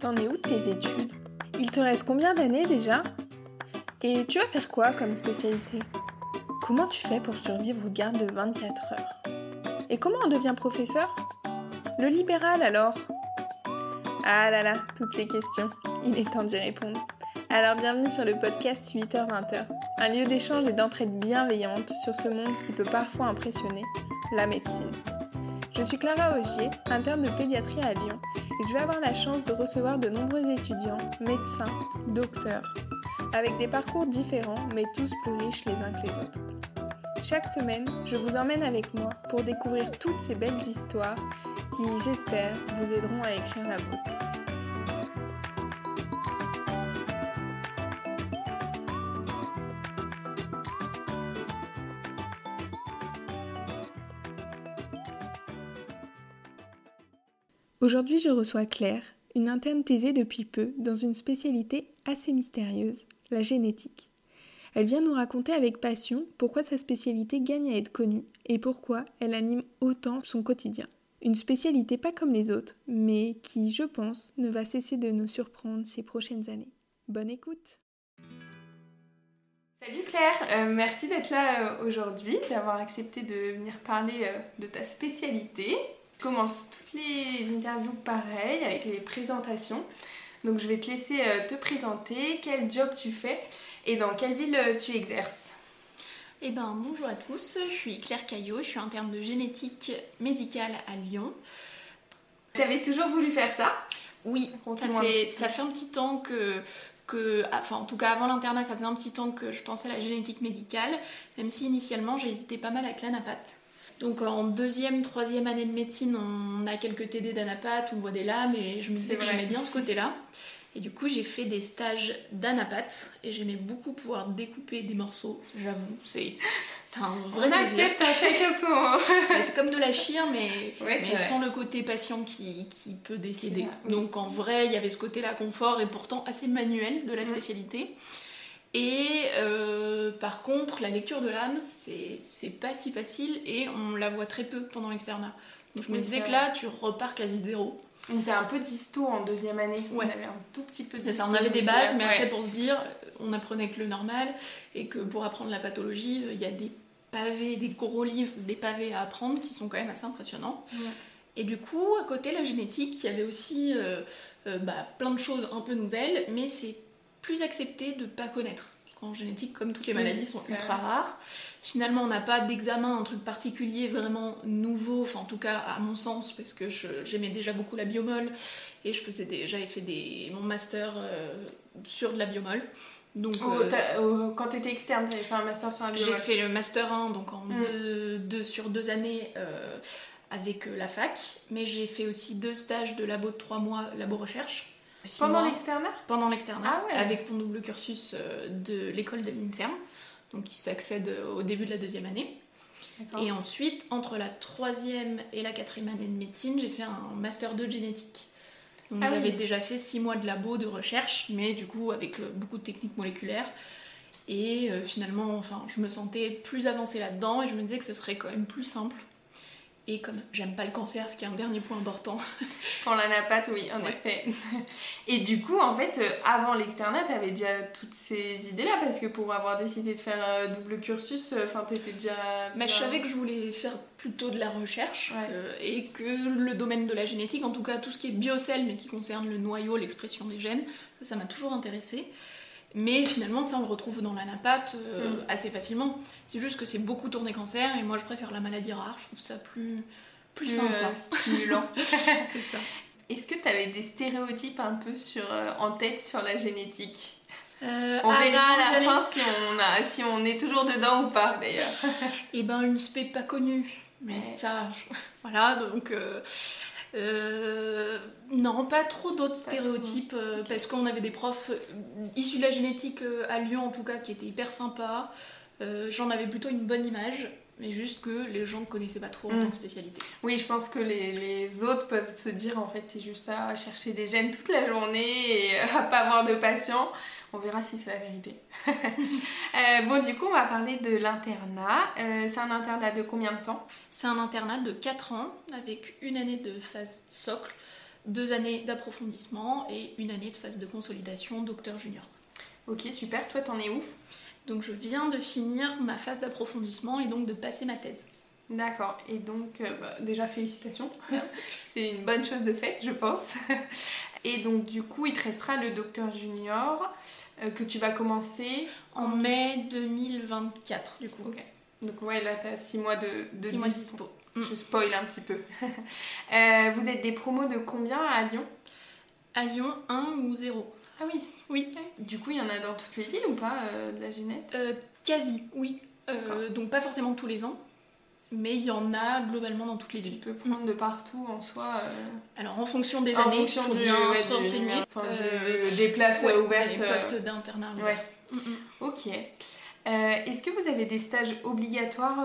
T'en es où tes études? Il te reste combien d'années déjà? Et tu vas faire quoi comme spécialité? Comment tu fais pour survivre aux gardes de 24 heures? Et comment on devient professeur? Le libéral alors? Ah là là, toutes ces questions, il est temps d'y répondre. Alors bienvenue sur le podcast 8h-20h, un lieu d'échange et d'entraide bienveillante sur ce monde qui peut parfois impressionner, la médecine. Je suis Clara Augier, interne de pédiatrie à Lyon, et je vais avoir la chance de recevoir de nombreux étudiants, médecins, docteurs, avec des parcours différents mais tous plus riches les uns que les autres. Chaque semaine, je vous emmène avec moi pour découvrir toutes ces belles histoires qui, j'espère, vous aideront à écrire la vôtre. Aujourd'hui, je reçois Claire, une interne thésée depuis peu dans une spécialité assez mystérieuse, la génétique. Elle vient nous raconter avec passion pourquoi sa spécialité gagne à être connue et pourquoi elle anime autant son quotidien. Une spécialité pas comme les autres, mais qui, je pense, ne va cesser de nous surprendre ces prochaines années. Bonne écoute Salut Claire, euh, merci d'être là euh, aujourd'hui, d'avoir accepté de venir parler euh, de ta spécialité. Commence toutes les interviews pareil, avec les présentations. Donc je vais te laisser te présenter, quel job tu fais et dans quelle ville tu exerces? Eh ben bonjour à tous, je suis Claire Caillot, je suis interne de génétique médicale à Lyon. Tu avais toujours voulu faire ça? Oui, ça fait, ça fait un petit temps que, que, enfin en tout cas avant l'internat, ça faisait un petit temps que je pensais à la génétique médicale, même si initialement j'hésitais pas mal avec l'anapath. Donc en deuxième, troisième année de médecine, on a quelques TD d'anapath, on voit des lames et je me disais que j'aimais bien ce côté-là. Et du coup, j'ai fait des stages d'anapath et j'aimais beaucoup pouvoir découper des morceaux, j'avoue. C'est un vrai on plaisir. à chacun son. c'est comme de la chire, mais, mais sans le côté patient qui, qui peut décéder. Donc en vrai, il y avait ce côté-là confort et pourtant assez manuel de la mm. spécialité. Et euh, par contre, la lecture de l'âme, c'est pas si facile et on la voit très peu pendant l'externat. Donc je me disais que là, tu repars quasi zéro. C'est un peu disto en deuxième année. Ouais. On avait un tout petit peu de On avait des bases, mais assez pour se dire, on apprenait que le normal et que pour apprendre la pathologie, il y a des pavés, des gros livres, des pavés à apprendre qui sont quand même assez impressionnants. Et du coup, à côté, la génétique, il y avait aussi euh, euh, bah, plein de choses un peu nouvelles, mais c'est plus accepté de ne pas connaître. En génétique, comme toutes les maladies sont ultra rares, finalement on n'a pas d'examen, un truc particulier vraiment nouveau, enfin en tout cas à mon sens, parce que j'aimais déjà beaucoup la biomol et je faisais j'avais fait des, mon master euh, sur de la biomol. Donc, oh, euh, quand tu étais externe, tu avais fait un master sur la biomol J'ai fait le master 1, donc en mm. deux, sur deux années euh, avec la fac, mais j'ai fait aussi deux stages de labo de trois mois, labo recherche. Pendant l'externat Pendant l'externat, ah avec mon double cursus euh, de l'école de l'INSERM, donc qui s'accède au début de la deuxième année. Et ensuite, entre la troisième et la quatrième année de médecine, j'ai fait un master de génétique. Donc ah j'avais déjà fait six mois de labo, de recherche, mais du coup avec euh, beaucoup de techniques moléculaires. Et euh, finalement, enfin, je me sentais plus avancée là-dedans et je me disais que ce serait quand même plus simple et comme j'aime pas le cancer, ce qui est un dernier point important. Pour l'anapathe, oui, en effet. Et du coup, en fait, euh, avant l'externat, t'avais déjà toutes ces idées-là, parce que pour avoir décidé de faire euh, double cursus, euh, enfin, t'étais déjà... Mais je savais que je voulais faire plutôt de la recherche, et que le domaine de la génétique, en tout cas tout ce qui est biocell, mais qui concerne le noyau, l'expression des gènes, ça m'a toujours intéressé. Mais finalement, ça, on le retrouve dans l'anapath euh, mm. assez facilement. C'est juste que c'est beaucoup tourné cancer et moi, je préfère la maladie rare. Je trouve ça plus, plus, sympa. Euh, stimulant. c'est ça. Est-ce que tu avais des stéréotypes un peu sur, euh, en tête sur la génétique? On verra à la fin si on, a, si on est toujours dedans ou pas d'ailleurs. Et eh ben une spé pas connue. Mais ça, voilà, donc euh, non, pas trop d'autres stéréotypes, euh, parce qu'on avait des profs euh, issus de la génétique à Lyon en tout cas qui étaient hyper sympas. J'en avais plutôt une bonne image, mais juste que les gens ne connaissaient pas trop en tant que mm. spécialité. Oui, je pense que les, autres peuvent se dire en fait, t'es juste à chercher des gènes toute la journée et à pas avoir de patients. On verra si c'est la vérité. Euh, bon, du coup, on va parler de l'internat. Euh, c'est un internat de combien de temps? C'est un internat de 4 ans avec une année de phase socle deux années d'approfondissement et une année de phase de consolidation docteur junior. Ok, super. Toi, t'en es où? Donc je viens de finir ma phase d'approfondissement et donc de passer ma thèse. D'accord. Et donc, euh, bah, déjà, félicitations. C'est une bonne chose de fait, je pense. Et donc, du coup, il te restera le docteur junior euh, que tu vas commencer en mai 2024, du coup. Donc, ouais, là, t'as 6 mois de, de Six mois dispo. Je spoil un petit peu. Euh, vous êtes des promos de combien à Lyon? À Lyon, 1 ou 0 Ah oui. Oui. Du coup, il y en a dans toutes les villes ou pas, euh, de la génette Euh, Quasi, oui. Euh, donc pas forcément tous les ans, mais il y en a globalement dans toutes les Tu villes. peux prendre de partout en soi. Alors en fonction des en années, fonction faut du- bien ouais, se du- renseigner. enfin, des places ouais, ouvertes. euh, postes d'internat. Ouais. Mm. Ok. Est-ce que vous avez des stages obligatoires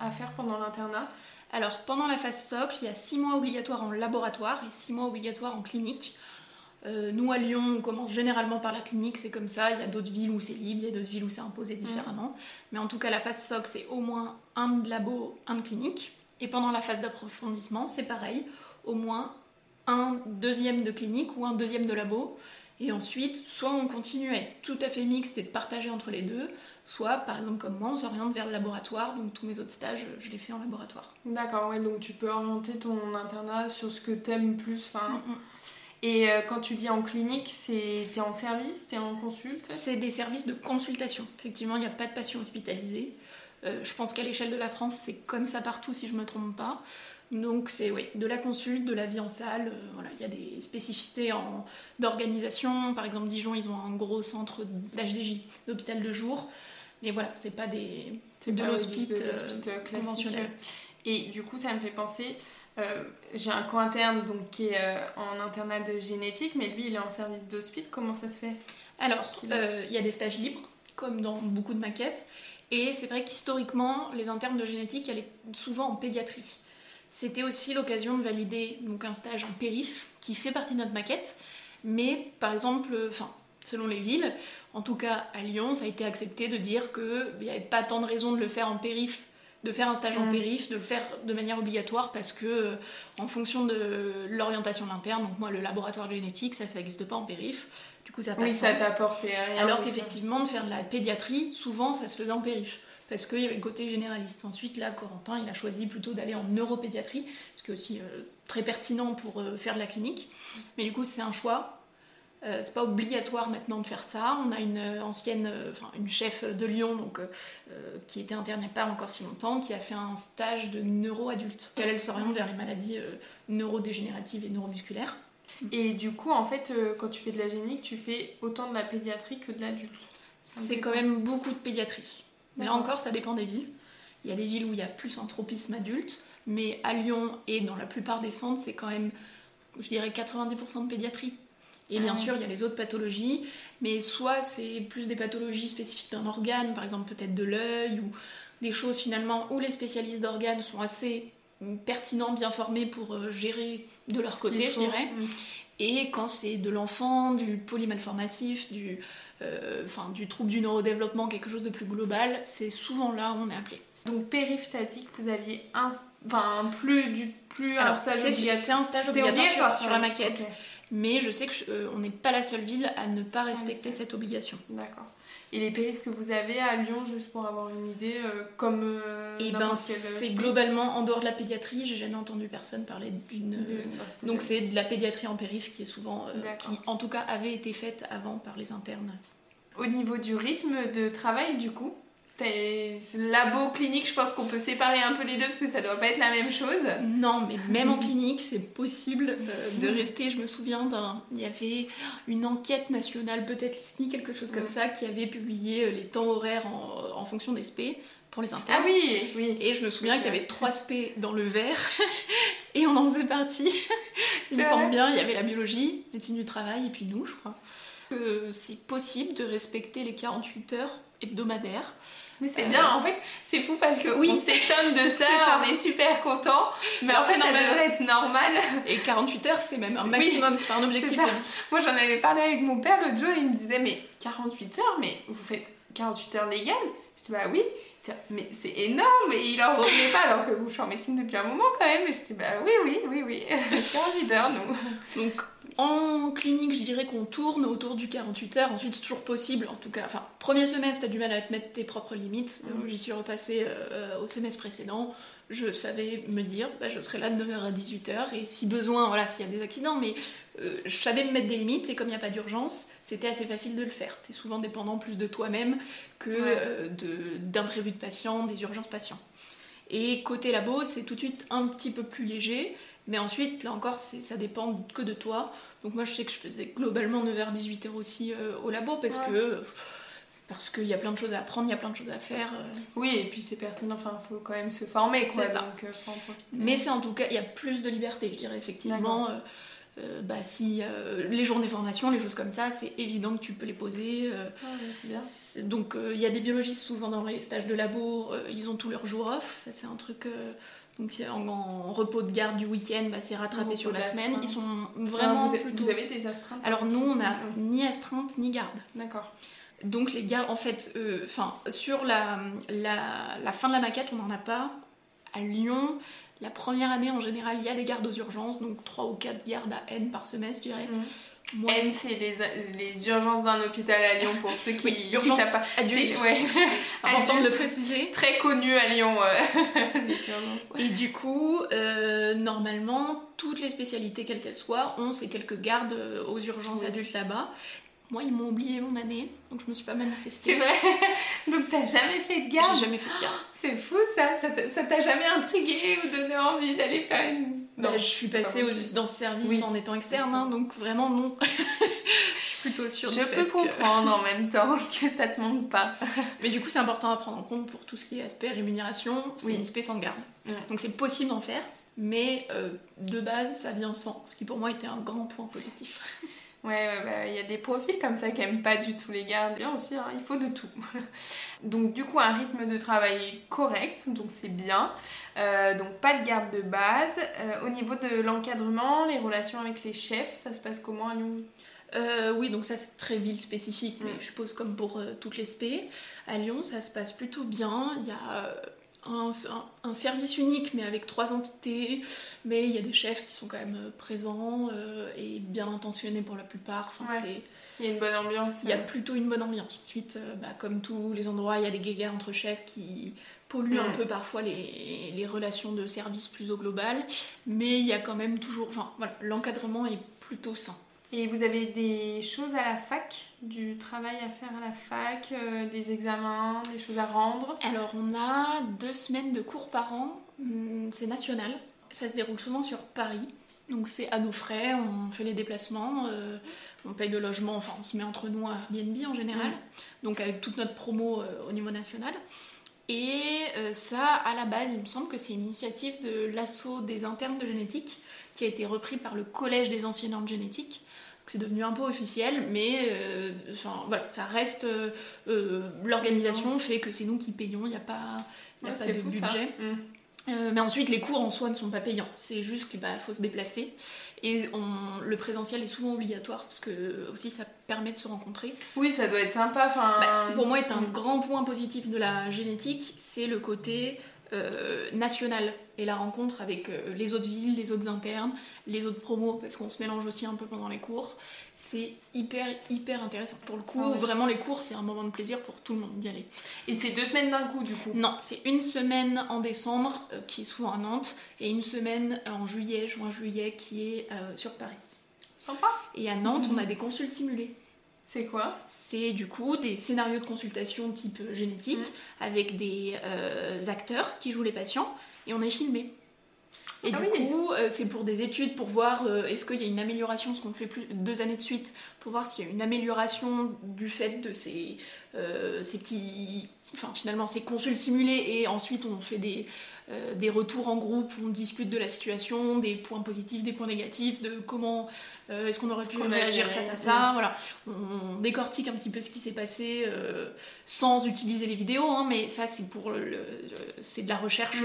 à faire pendant l'internat? Alors pendant la phase socle, il y a 6 mois obligatoires en laboratoire et 6 mois obligatoires en clinique. Euh, nous à Lyon, on commence généralement par la clinique, c'est comme ça. Il y a d'autres villes où c'est libre, il y a d'autres villes où c'est imposé différemment. Mais en tout cas, la phase socle, c'est au moins un de labo, un de clinique. Et pendant la phase d'approfondissement, c'est pareil, au moins un deuxième de clinique ou un deuxième de labo. Et ensuite, soit on continue à être tout à fait mixte et de partager entre les deux, soit, par exemple comme moi, on s'oriente vers le laboratoire. Donc tous mes autres stages, je les fais en laboratoire. D'accord, ouais, donc tu peux orienter ton internat sur ce que t'aimes plus. Enfin, Mm, mm. Et euh, quand tu dis en clinique, c'est t'es en service, t'es en consulte? C'est des services de consultation. Effectivement, il n'y a pas de patients hospitalisés. Euh, je pense qu'à l'échelle de la France, c'est comme ça partout, si je ne me trompe pas. Donc, c'est oui, de la consulte, de la vie en salle. euh, voilà, il y a des spécificités d'organisation. Par exemple, Dijon, ils ont un gros centre d'HDJ, d'hôpital de jour. Mais voilà, c'est pas des de euh, classique. conventionnel. Et du coup, ça me fait penser. Euh, j'ai un co-interne donc, qui est euh, en internat de génétique, mais lui il est en service d'hospice. Comment ça se fait Alors, euh, il y a des stages libres, comme dans beaucoup de maquettes. Et c'est vrai qu'historiquement, les internes de génétique allaient souvent en pédiatrie. C'était aussi l'occasion de valider donc, un stage en périph, qui fait partie de notre maquette. Mais par exemple, enfin, selon les villes, en tout cas à Lyon, ça a été accepté de dire qu'il n'y avait pas tant de raisons de le faire en périph, de faire un stage en Mm. périph, de le faire de manière obligatoire parce que euh, en fonction de l'orientation de l'interne, donc moi le laboratoire de génétique, ça, ça n'existe pas en périph. Du coup, ça pas Oui, de ça t'apporte rien. Alors qu'effectivement, de faire de la pédiatrie, souvent ça se faisait en périph. Parce qu'il y avait le côté généraliste. Ensuite, là, Corentin, il a choisi plutôt d'aller en neuropédiatrie, ce qui est aussi euh, très pertinent pour euh, faire de la clinique. Mais du coup, c'est un choix. Euh, c'est pas obligatoire maintenant de faire ça. On a une euh, ancienne, euh, enfin une chef de Lyon, donc, euh, euh, qui était a pas encore si longtemps, qui a fait un stage de neuro-adulte. Elle, elle s'oriente vers les maladies neurodégénératives et neuromusculaires. Et du coup, en fait, quand tu fais de la génique, tu fais autant de la pédiatrie que de l'adulte. C'est quand même beaucoup de pédiatrie. Mais là encore, ça dépend des villes. Il y a des villes où il y a plus un tropisme adulte, mais à Lyon et dans la plupart des centres, c'est quand même, je dirais, 90% de pédiatrie. Et bien Ah sûr, il y a les autres pathologies, mais soit c'est plus des pathologies spécifiques d'un organe, par exemple peut-être de l'œil, ou des choses finalement où les spécialistes d'organes sont assez pertinents, bien formés pour euh, gérer de leur Ce côté, je dirais. Mm. Et quand c'est de l'enfant, du polymalformatif, du, euh, enfin, du trouble du neurodéveloppement, quelque chose de plus global, c'est souvent là où on est appelé. Donc, périph, t'as dit que vous aviez un. Enfin, plus, du, plus un Alors, stage c'est obligatoire. c'est un stage obligatoire, sur, sur la maquette, mais je sais qu'on n'est pas la seule ville à ne pas respecter ok. cette obligation. D'accord. Et les périphes que vous avez à Lyon, juste pour avoir une idée, euh, comme. euh, Et ben n'importe quel c'est globalement en dehors de la pédiatrie, j'ai jamais entendu personne parler d'une. de- bah, Donc c'est de la pédiatrie en périph qui est souvent, euh, qui en tout cas avait été faite avant par les internes. Au niveau du rythme de travail, du coup, labo, clinique, je pense qu'on peut séparer un peu les deux parce que ça doit pas être la même chose. Non, mais même en clinique, c'est possible euh, de rester. Je me souviens d'un. Il y avait une enquête nationale, peut-être ici, quelque chose comme Mm. ça, qui avait publié euh, les temps horaires en, en fonction des SP pour les Ah internes. oui, oui. Et je me souviens qu'il y avait trois SP dans le verre et on en faisait partie. Il me semble bien, il y avait la biologie, médecine du travail et puis nous, je crois. Que c'est possible de respecter les 48 heures hebdomadaires. Mais c'est Euh, bien, en fait, c'est fou parce que oui. on s'étonne de ça, on est super content, mais Alors, en fait, ça normal. devrait être normal. Et 48 heures, c'est même un Oui. maximum, c'est pas un objectif de vie. Moi, j'en avais parlé avec mon père l'autre jour, il me disait, mais 48 heures, mais vous faites 48 heures légales? Je dis, bah oui. Mais c'est énorme et il en revenait pas alors que je suis en médecine depuis un moment quand même et je dis bah oui oui oui oui. C'est un leader nous. Donc en clinique je dirais qu'on tourne autour du 48 heures. Ensuite c'est toujours possible en tout cas. Enfin premier semestre t'as du mal à te mettre tes propres limites. Mm. j'y suis repassée euh, au semestre précédent. Je savais me dire, bah, je serai là de 9h à 18h, et si besoin, voilà, s'il y a des accidents, mais euh, je savais me mettre des limites, et comme il n'y a pas d'urgence, c'était assez facile de le faire. Tu es souvent dépendant plus de toi-même que euh, d'imprévus de, patients, des urgences patients. Et côté labo, c'est tout de suite un petit peu plus léger, mais ensuite, là encore, ça dépend que de toi. Donc moi, je sais que je faisais globalement 9h, 18h aussi euh, au labo, parce que parce qu'il y a plein de choses à apprendre, il y a plein de choses à faire. Oui, et puis c'est pertinent, enfin, il faut quand même se former, quoi. Ça. Donc, faut en profiter. Mais c'est en tout cas, il y a plus de liberté, je dirais, effectivement. Euh, bah, si les journées formation, les choses comme ça, c'est évident que tu peux les poser. Ah, c'est bien. Donc, il y a des biologistes souvent dans les stages de labo, ils ont tous leurs jours off, ça c'est un truc. donc, en, en, repos de garde du week-end, bah, c'est rattrapé sur la semaine. Ils sont vraiment. vous, vous avez des astreintes Alors, nous, on n'a ni astreinte ni garde. D'accord. Donc les gardes, en fait, euh, enfin, sur la, la, fin de la maquette, on n'en a pas. À Lyon, la première année, en général, il y a des gardes aux urgences, donc 3 ou 4 gardes à N par semestre, je dirais. Mm. N, c'est les, les, urgences d'un hôpital à Lyon, pour ceux qui... Oui, urgences adultes. Ouais. Important de le préciser. Très connu à Lyon, Et du coup, euh, normalement, toutes les spécialités, quelles qu'elles soient, ont ces quelques gardes aux urgences adultes là-bas. Moi, ils m'ont oublié mon année, donc je me suis pas manifestée. C'est vrai Donc t'as jamais fait de garde J'ai jamais fait de garde. C'est fou ça Ça t'a jamais intrigué ou donné envie d'aller faire une... Bah, non, je suis passée dans ce service en étant externe, hein, donc vraiment non. je suis plutôt sûre Je peux comprendre en même temps que ça te manque pas. Mais du coup, c'est important à prendre en compte pour tout ce qui est aspect rémunération, c'est une espèce en garde. Donc c'est possible d'en faire, mais euh, de base, ça vient sans, ce qui pour moi était un grand point positif. Ouais, bah, il y a des profils comme ça qui aiment pas du tout les gardes. Bien aussi, hein, il faut de tout. donc du coup, un rythme de travail correct, donc c'est bien. Euh, donc pas de garde de base. Euh, au niveau de l'encadrement, les relations avec les chefs, ça se passe comment à Lyon? Euh, oui, donc ça c'est très ville spécifique, mais mm. je suppose comme pour toutes les spé. À Lyon, ça se passe plutôt bien. Il y a un, service unique, mais avec trois entités. Mais il y a des chefs qui sont quand même euh, présents euh, et bien intentionnés pour la plupart. Enfin, Il y a une bonne ambiance. Il y a plutôt une bonne ambiance. Ensuite, euh, bah, comme tous les endroits, il y a des guéguerres entre chefs qui polluent un peu parfois les, les, relations de service plus au global. Mais il y a quand même toujours. Enfin, voilà, l'encadrement est plutôt sain. Et vous avez des choses à la fac, du travail à faire à la fac, euh, des examens, des choses à rendre? Alors on a deux semaines de cours par an, hum, c'est national, ça se déroule souvent sur Paris. Donc c'est à nos frais, on fait les déplacements, euh, on paye le logement, enfin on se met entre nous à Airbnb en général, donc avec toute notre promo euh, au niveau national. Et ça, à la base, il me semble que c'est une initiative de l'assaut des internes de génétique qui a été repris par le collège des enseignants de génétique c'est devenu un peu officiel, mais euh, enfin, voilà, ça reste. Euh, euh, l'organisation fait que c'est nous qui payons, il n'y a pas, y a pas de budget. Mm. mais ensuite, les cours en soi ne sont pas payants, c'est juste qu'il bah, faut se déplacer. Et on, le présentiel est souvent obligatoire parce que aussi ça permet de se rencontrer. Oui, ça doit être sympa. Bah, ce qui pour moi est un mm. grand point positif de la génétique, c'est le côté euh, nationale et la rencontre avec euh, les autres villes, les autres internes, les autres promos, parce qu'on se mélange aussi un peu pendant les cours. C'est hyper, hyper intéressant. Pour le coup, ah vraiment, les cours, c'est un moment de plaisir pour tout le monde d'y aller. Et c'est deux semaines d'un coup, du coup? Non, c'est une semaine en décembre, euh, qui est souvent à Nantes, et une semaine en juillet, juin-juillet, qui est sur Paris. Sympa Et à Nantes, on a des consultes simulées. C'est quoi C'est du coup des scénarios de consultation type génétique mmh. avec des euh, acteurs qui jouent les patients et on est filmé. Et ah du coup, euh, c'est pour des études, pour voir euh, est-ce qu'il y a une amélioration, ce qu'on fait plus deux années de suite, pour voir s'il y a une amélioration du fait de ces, ces petits, enfin finalement ces consultes simulées et ensuite on fait des, euh, des retours en groupe, on discute de la situation, des points positifs, des points négatifs, de comment euh, est-ce qu'on aurait pu réagir face à ça. Voilà, on, décortique un petit peu ce qui s'est passé euh, sans utiliser les vidéos, hein, mais ça c'est pour le, c'est de la recherche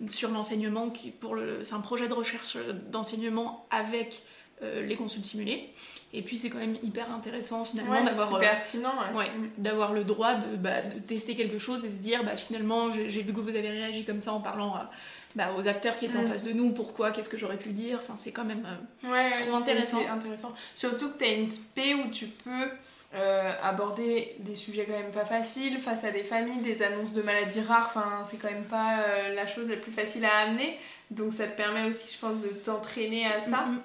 mm. sur l'enseignement qui pour le c'est un projet de recherche d'enseignement avec les consultes simulées. Et puis c'est quand même hyper intéressant finalement Ouais, d'avoir c'est pertinent. ouais. Ouais, Mm. d'avoir le droit de, bah, de tester quelque chose et se dire bah, finalement j'ai vu que vous avez réagi comme ça en parlant bah, aux acteurs qui étaient en Mm. face de nous, pourquoi, qu'est-ce que j'aurais pu dire, enfin c'est quand même... euh, Ouais, Je trouve intéressant. intéressant. Surtout que tu as une spé où tu peux euh, aborder des sujets quand même pas faciles face à des familles, des annonces de maladies rares. Enfin, c'est quand même pas euh, la chose la plus facile à amener. Donc ça te permet aussi, je pense, de t'entraîner à ça. Mhm.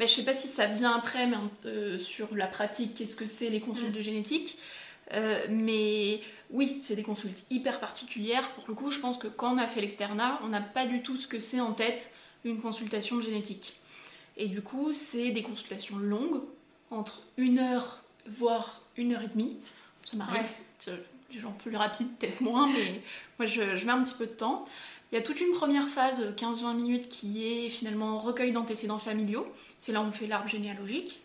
Mais je sais pas si ça vient après, mais euh, sur la pratique, qu'est-ce que c'est les consultes Mm. de génétique. Euh, mais oui, c'est des consultes hyper particulières. Pour le coup, je pense que quand on a fait l'externat, on n'a pas du tout ce que c'est en tête une consultation de génétique. Et du coup, c'est des consultations longues, entre une heure, voire une heure et demie. Ça m'arrive. Ouais. C'est- Les gens plus rapides, peut-être moins, mais moi je, je mets un petit peu de temps. Il y a toute une première phase, 15-20 minutes, qui est finalement recueil d'antécédents familiaux. C'est là où on fait l'arbre généalogique.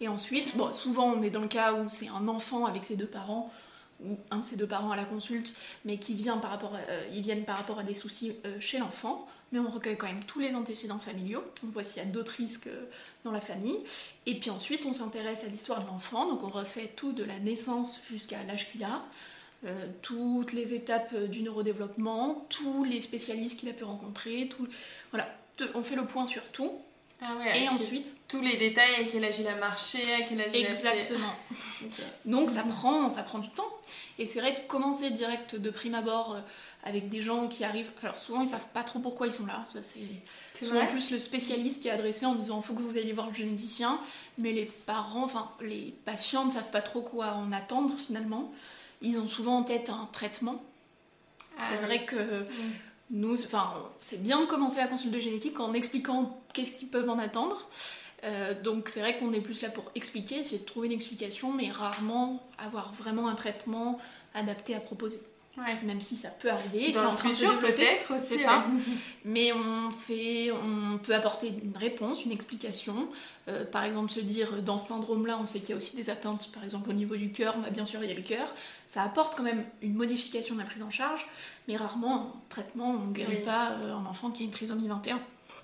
Et ensuite, souvent on est dans le cas où c'est un enfant avec ses deux parents, ou un de ses deux parents à la consulte, mais qui vient par rapport à- euh, viennent par rapport à des soucis euh, chez l'enfant. Mais on recueille quand même tous les antécédents familiaux. On voit s'il y a d'autres risques euh, dans la famille. Et puis ensuite, on s'intéresse à l'histoire de l'enfant. Donc on refait tout de la naissance jusqu'à l'âge qu'il a. euh, toutes les étapes euh, du neurodéveloppement, tous les spécialistes qu'il a pu rencontrer, tout, voilà, on fait le point sur tout. Ah ouais, Et ensuite, tous les détails, à quel âge il a marché, à quel âge il a fait. exactement. Donc ça prend, ça prend du temps. Et c'est vrai de commencer direct de prime abord euh, avec des gens qui arrivent. Alors souvent ils savent pas trop pourquoi ils sont là. Ça, c'est souvent plus le spécialiste qui est adressé en disant faut que vous alliez voir le généticien. Mais les parents, enfin les patients ne savent pas trop quoi en attendre finalement. Ils ont souvent en tête un traitement. Ah c'est oui. vrai que nous, enfin, c'est bien de commencer la consulte de génétique en expliquant qu'est-ce qu'ils peuvent en attendre. Euh, donc c'est vrai qu'on est plus là pour expliquer, essayer de trouver une explication, mais rarement avoir vraiment un traitement adapté à proposer. Ouais. Même si ça peut arriver, c'est en train de se peut-être aussi. C'est ça. ouais. Mais on fait, on peut apporter une réponse, une explication. Euh, par exemple, se dire dans ce syndrome-là, on sait qu'il y a aussi des atteintes, par exemple au niveau du cœur, va bien sûr il y a le cœur. Ça apporte quand même une modification de la prise en charge, mais rarement en traitement, on ne guérit Oui. pas euh, un enfant qui a une trisomie 21.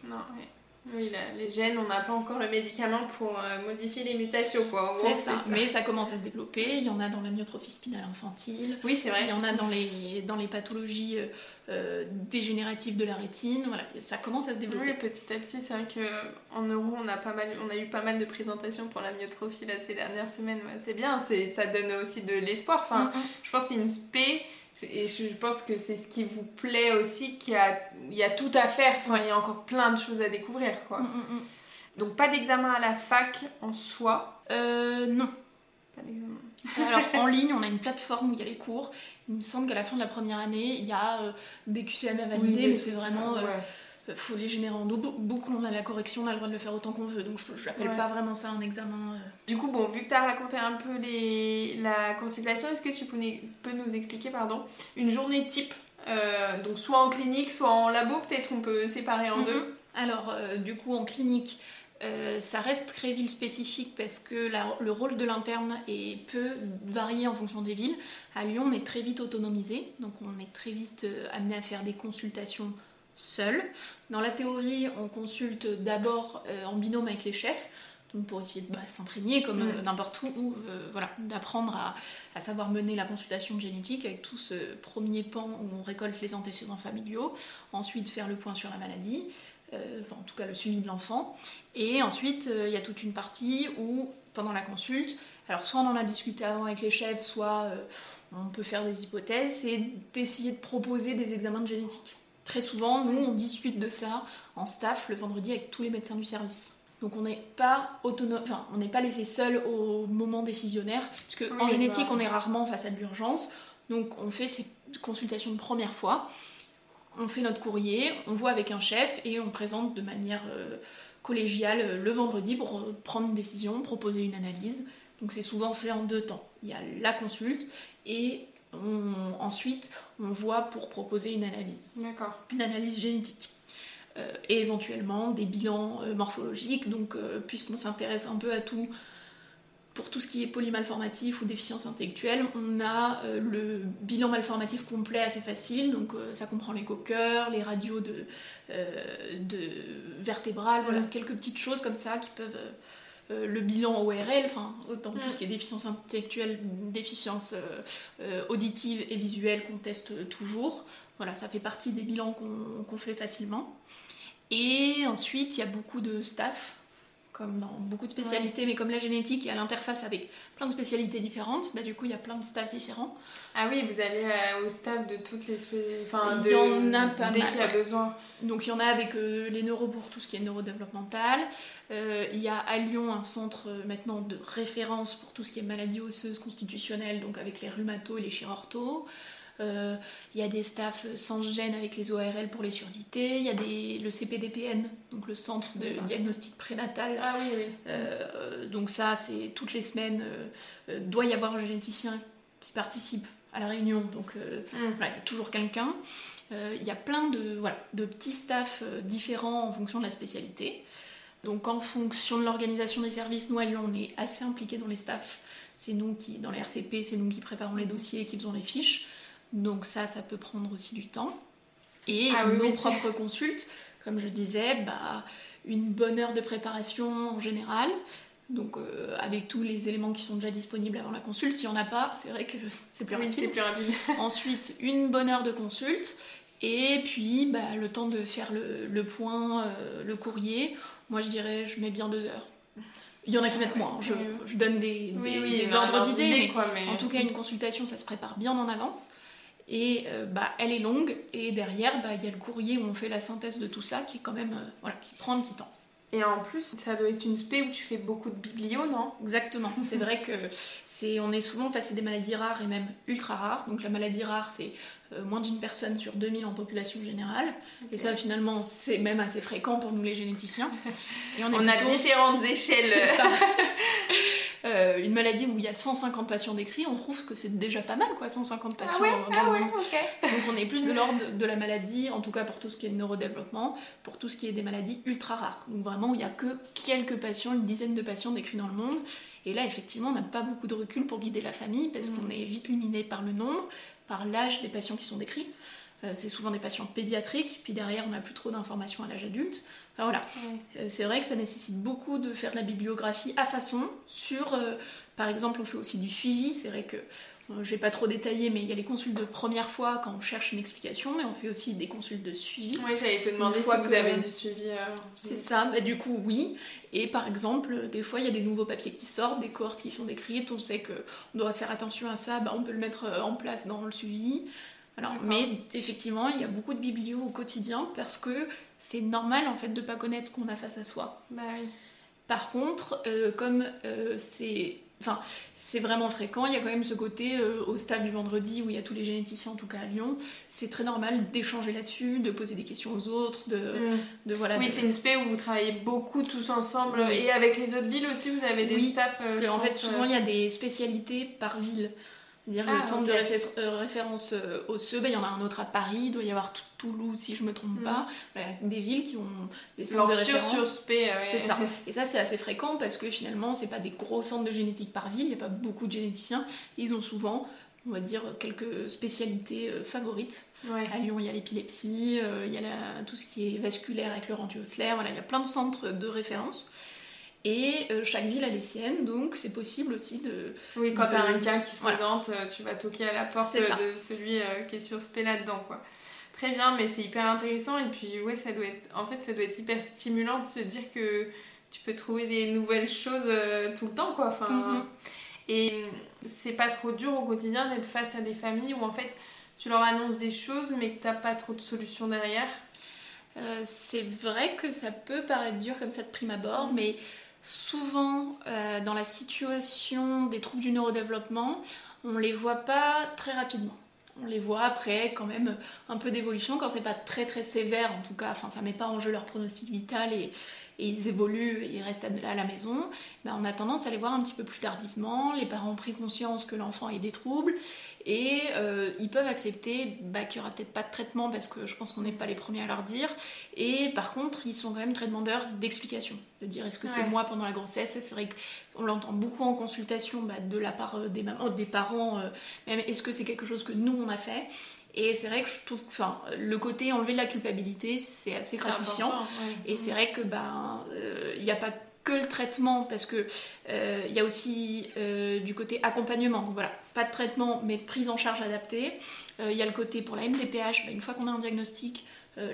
Non, ouais. Oui, là, les gènes, on n'a pas encore le médicament pour euh, modifier les mutations, quoi. En gros, C'est ça. Mais ça commence à se développer. Il y en a dans la myotrophie spinale infantile. Oui, c'est Il vrai. y en a dans les, dans les pathologies euh, euh, dégénératives de la rétine. Voilà, ça commence à se développer. Oui, petit à petit, c'est vrai qu'en neuro, on a, pas mal, on a eu pas mal de présentations pour la myotrophie là, ces dernières semaines. Ouais, c'est bien, ça donne aussi de l'espoir. Enfin, Mm, mm. je pense que c'est une spé, et je pense que c'est ce qui vous plaît aussi, qu'il y a, il y a tout à faire. Enfin, il y a encore plein de choses à découvrir, quoi. Mm, mm, mm. Donc, pas d'examen à la fac en soi? Euh, non. Pas d'examen. Alors en ligne, on a une plateforme où il y a les cours. Il me semble qu'à la fin de la première année, il y a euh, BQCM à valider, Oui, mais c'est vraiment. euh, Ouais. Faut les générer en double. Beaucoup, on a la correction, on a le droit de le faire autant qu'on veut. Donc je n'appelle Ouais. pas vraiment ça un examen. euh. Du coup, bon, vu que tu as raconté un peu les... la consultation, est-ce que tu peux nous expliquer pardon, une journée type euh, Donc, soit en clinique, soit en labo, peut-être on peut séparer en Mhm. deux? Alors, euh, du coup, en clinique, euh, ça reste très ville spécifique parce que la- le rôle de l'interne est peu varié en fonction des villes. À Lyon, on est très vite autonomisé, donc on est très vite amené à faire des consultations seuls. Dans la théorie, on consulte d'abord euh, en binôme avec les chefs. Pour essayer de bah, s'imprégner comme euh, Mm. n'importe où, ou, euh, voilà, d'apprendre à, à savoir mener la consultation génétique avec tout ce premier pan où on récolte les antécédents familiaux, ensuite faire le point sur la maladie, euh, enfin en tout cas le suivi de l'enfant. Et ensuite, euh, il y a toute une partie où, pendant la consulte, alors soit on en a discuté avant avec les chefs, soit euh, on peut faire des hypothèses, c'est d'essayer de proposer des examens de génétique. Très souvent, nous, on discute de ça en staff le vendredi avec tous les médecins du service. Donc on n'est pas autonome, enfin on n'est pas laissé seul au moment décisionnaire, parce que Oui, en génétique bah. on est rarement face à de l'urgence. Donc on fait ces consultations de première fois, on fait notre courrier, on voit avec un chef et on présente de manière euh, collégiale euh, le vendredi pour euh, prendre une décision, proposer une analyse. Donc c'est souvent fait en deux temps. Il y a la consulte et on- ensuite on voit pour proposer une analyse, D'accord. une analyse génétique. Euh, et éventuellement des bilans euh, morphologiques. Donc, euh, puisqu'on s'intéresse un peu à tout, pour tout ce qui est polymalformatif ou déficience intellectuelle, on a le bilan malformatif complet assez facile. Donc ça comprend les coqueurs, les radios de, de vertébrales, voilà, quelques petites choses comme ça qui peuvent le bilan ORL, enfin, dans tout ce mm. qui est déficience intellectuelle, déficience auditive et visuelle qu'on teste toujours. Voilà, ça fait partie des bilans qu'on fait facilement. Et ensuite, il y a beaucoup de staff comme dans beaucoup de spécialités, mais comme la génétique est à l'interface avec plein de spécialités différentes, bah, du coup il y a plein de staffs différents. Ah oui, vous allez euh, au staff de toutes les spécialités. Enfin, il y en a pas dès qu'il y a besoin. Donc il y en a avec euh, les neuros pour tout ce qui est neurodéveloppemental. Euh, il y a à Lyon un centre maintenant de référence pour tout ce qui est maladies osseuses constitutionnelles, donc avec les rhumatos et les chirurtos. Euh, il y a des staffs sans gêne avec les ORL pour les surdités. Il y a des, le CPDPN, donc le centre de diagnostic prénatal. Ah oui, oui. Euh, donc ça, c'est toutes les semaines, euh, doit y avoir un généticien qui participe à la réunion. Donc mm. il y a toujours quelqu'un. Il y a plein de, voilà, de petits staffs différents en fonction de la spécialité. Donc en fonction de l'organisation des services, nous à Lyon, on est assez impliqués dans les staffs. C'est nous qui, dans les RCP, c'est nous qui préparons les dossiers, qui faisons les fiches. Donc ça, ça peut prendre aussi du temps. Et ah nos propres consultes, comme je disais, bah, une bonne heure de préparation en général. Donc euh, avec tous les éléments qui sont déjà disponibles avant la consulte. Si on n'a pas, c'est vrai que c'est plus, rapide. plus rapide. Ensuite, une bonne heure de consulte. Et puis bah, le temps de faire le, point, euh, le courrier. Moi je dirais, je mets bien deux heures. Il y en a qui mettent moins. Je, je donne des, des, ordres d'idées, mais, en tout cas, une consultation, ça se prépare bien en avance. Et euh, bah, elle est longue, et derrière, bah, il y a le courrier où on fait la synthèse de tout ça, qui est quand même, euh, voilà, qui prend un petit temps. Et en plus, ça doit être une spé où tu fais beaucoup de biblio, non? Exactement. c'est vrai que c'est, on est souvent face à des maladies rares et même ultra rares. Donc la maladie rare, c'est euh, moins d'une personne sur 2000 en population générale. Et ça, finalement, c'est même assez fréquent pour nous les généticiens. Et on, on a différentes échelles. Euh, une maladie où il y a 150 patients décrits, on trouve que c'est déjà pas mal, quoi, 150 patients ah dans le ah Donc on est plus de l'ordre de la maladie, en tout cas pour tout ce qui est neurodéveloppement, pour tout ce qui est des maladies ultra rares. Donc vraiment où il y a que quelques patients, une dizaine de patients décrits dans le monde. Et là, effectivement, on n'a pas beaucoup de recul pour guider la famille parce mm. qu'on est vite liminé par le nombre, par l'âge des patients qui sont décrits. Euh, c'est souvent des patients pédiatriques, puis derrière, on n'a plus trop d'informations à l'âge adulte voilà. Euh, c'est vrai que ça nécessite beaucoup de faire de la bibliographie à façon sur, euh, par exemple, on fait aussi du suivi. C'est vrai que euh, je vais pas trop détailler, mais il y a les consultes de première fois quand on cherche une explication, mais on fait aussi des consultes de suivi. Oui, j'allais te demander si vous avez du suivi. C'est ça, bah, du coup, oui. Et par exemple, des fois, il y a des nouveaux papiers qui sortent, des cohortes qui sont décrites, on sait qu'on doit faire attention à ça, bah, on peut le mettre en place dans le suivi. Alors, mais effectivement, il y a beaucoup de biblio au quotidien parce que c'est normal en fait de pas connaître ce qu'on a face à soi. Bah Par contre, euh, comme euh, c'est Enfin, c'est vraiment fréquent. Il y a quand même ce côté euh, au stade du vendredi où il y a tous les généticiens, en tout cas à Lyon. C'est très normal d'échanger là-dessus, de poser des questions aux autres, de, mm. de voilà. Oui, c'est une spé où vous travaillez beaucoup tous ensemble et avec les autres villes aussi. Vous avez des oui, staffs. Parce qu'en fait, souvent il y a des spécialités par ville. Dire le ah, centre de euh, référence au CE, il y en a un autre à Paris, il doit y avoir Toulouse si je me trompe mm. pas, des villes qui ont des centres de référence. Sur, sur ouais. C'est ça. Et ça c'est assez fréquent parce que finalement c'est pas des gros centres de génétique par ville, il n'y a pas beaucoup de généticiens, ils ont souvent on va dire quelques spécialités euh, favorites. À Lyon, il y a l'épilepsie, euh, il y a tout ce qui est vasculaire avec le rendu-ossellaire, voilà, il y a plein de centres de référence. Et euh, chaque ville a les siennes, donc c'est possible aussi de. Oui, quand tu as un cas qui se présente, euh, tu vas toquer à la porte de celui euh, qui est sur ce là-dedans, quoi. Très bien, mais c'est hyper intéressant et puis ouais, ça doit être, en fait, ça doit être hyper stimulant de se dire que tu peux trouver des nouvelles choses tout le temps, quoi. Enfin, mhm. Et c'est pas trop dur au quotidien d'être face à des familles où en fait tu leur annonces des choses mais que t'as pas trop de solutions derrière? c'est vrai que ça peut paraître dur comme ça de prime abord, mais souvent euh, dans la situation des troubles du neurodéveloppement, on ne les voit pas très rapidement. on les voit après quand même un peu d'évolution quand c'est pas très très sévère en tout cas, enfin ça met pas en jeu leur pronostic vital et, et ils évoluent et ils restent à la maison, ben on a tendance à les voir un petit peu plus tardivement. Les parents ont pris conscience que l'enfant ait des troubles et euh, ils peuvent accepter bah, qu'il n'y aura peut-être pas de traitement parce que je pense qu'on n'est pas les premiers à leur dire. Et par contre, ils sont quand même très demandeurs d'explications. De dire est-ce que c'est moi pendant la grossesse? C'est vrai qu'on l'entend beaucoup en consultation bah, de la part euh, des, mamans, des parents, euh, même est-ce que c'est quelque chose que nous on a fait? Et c'est vrai que je trouve enfin, le côté enlever la culpabilité, c'est assez gratifiant. Et c'est vrai que ben il n'y a pas que le traitement parce que il y a aussi du côté accompagnement. voilà, pas de traitement mais prise en charge adaptée. Il y a le côté pour la MDPH, ben, une fois qu'on a un diagnostic,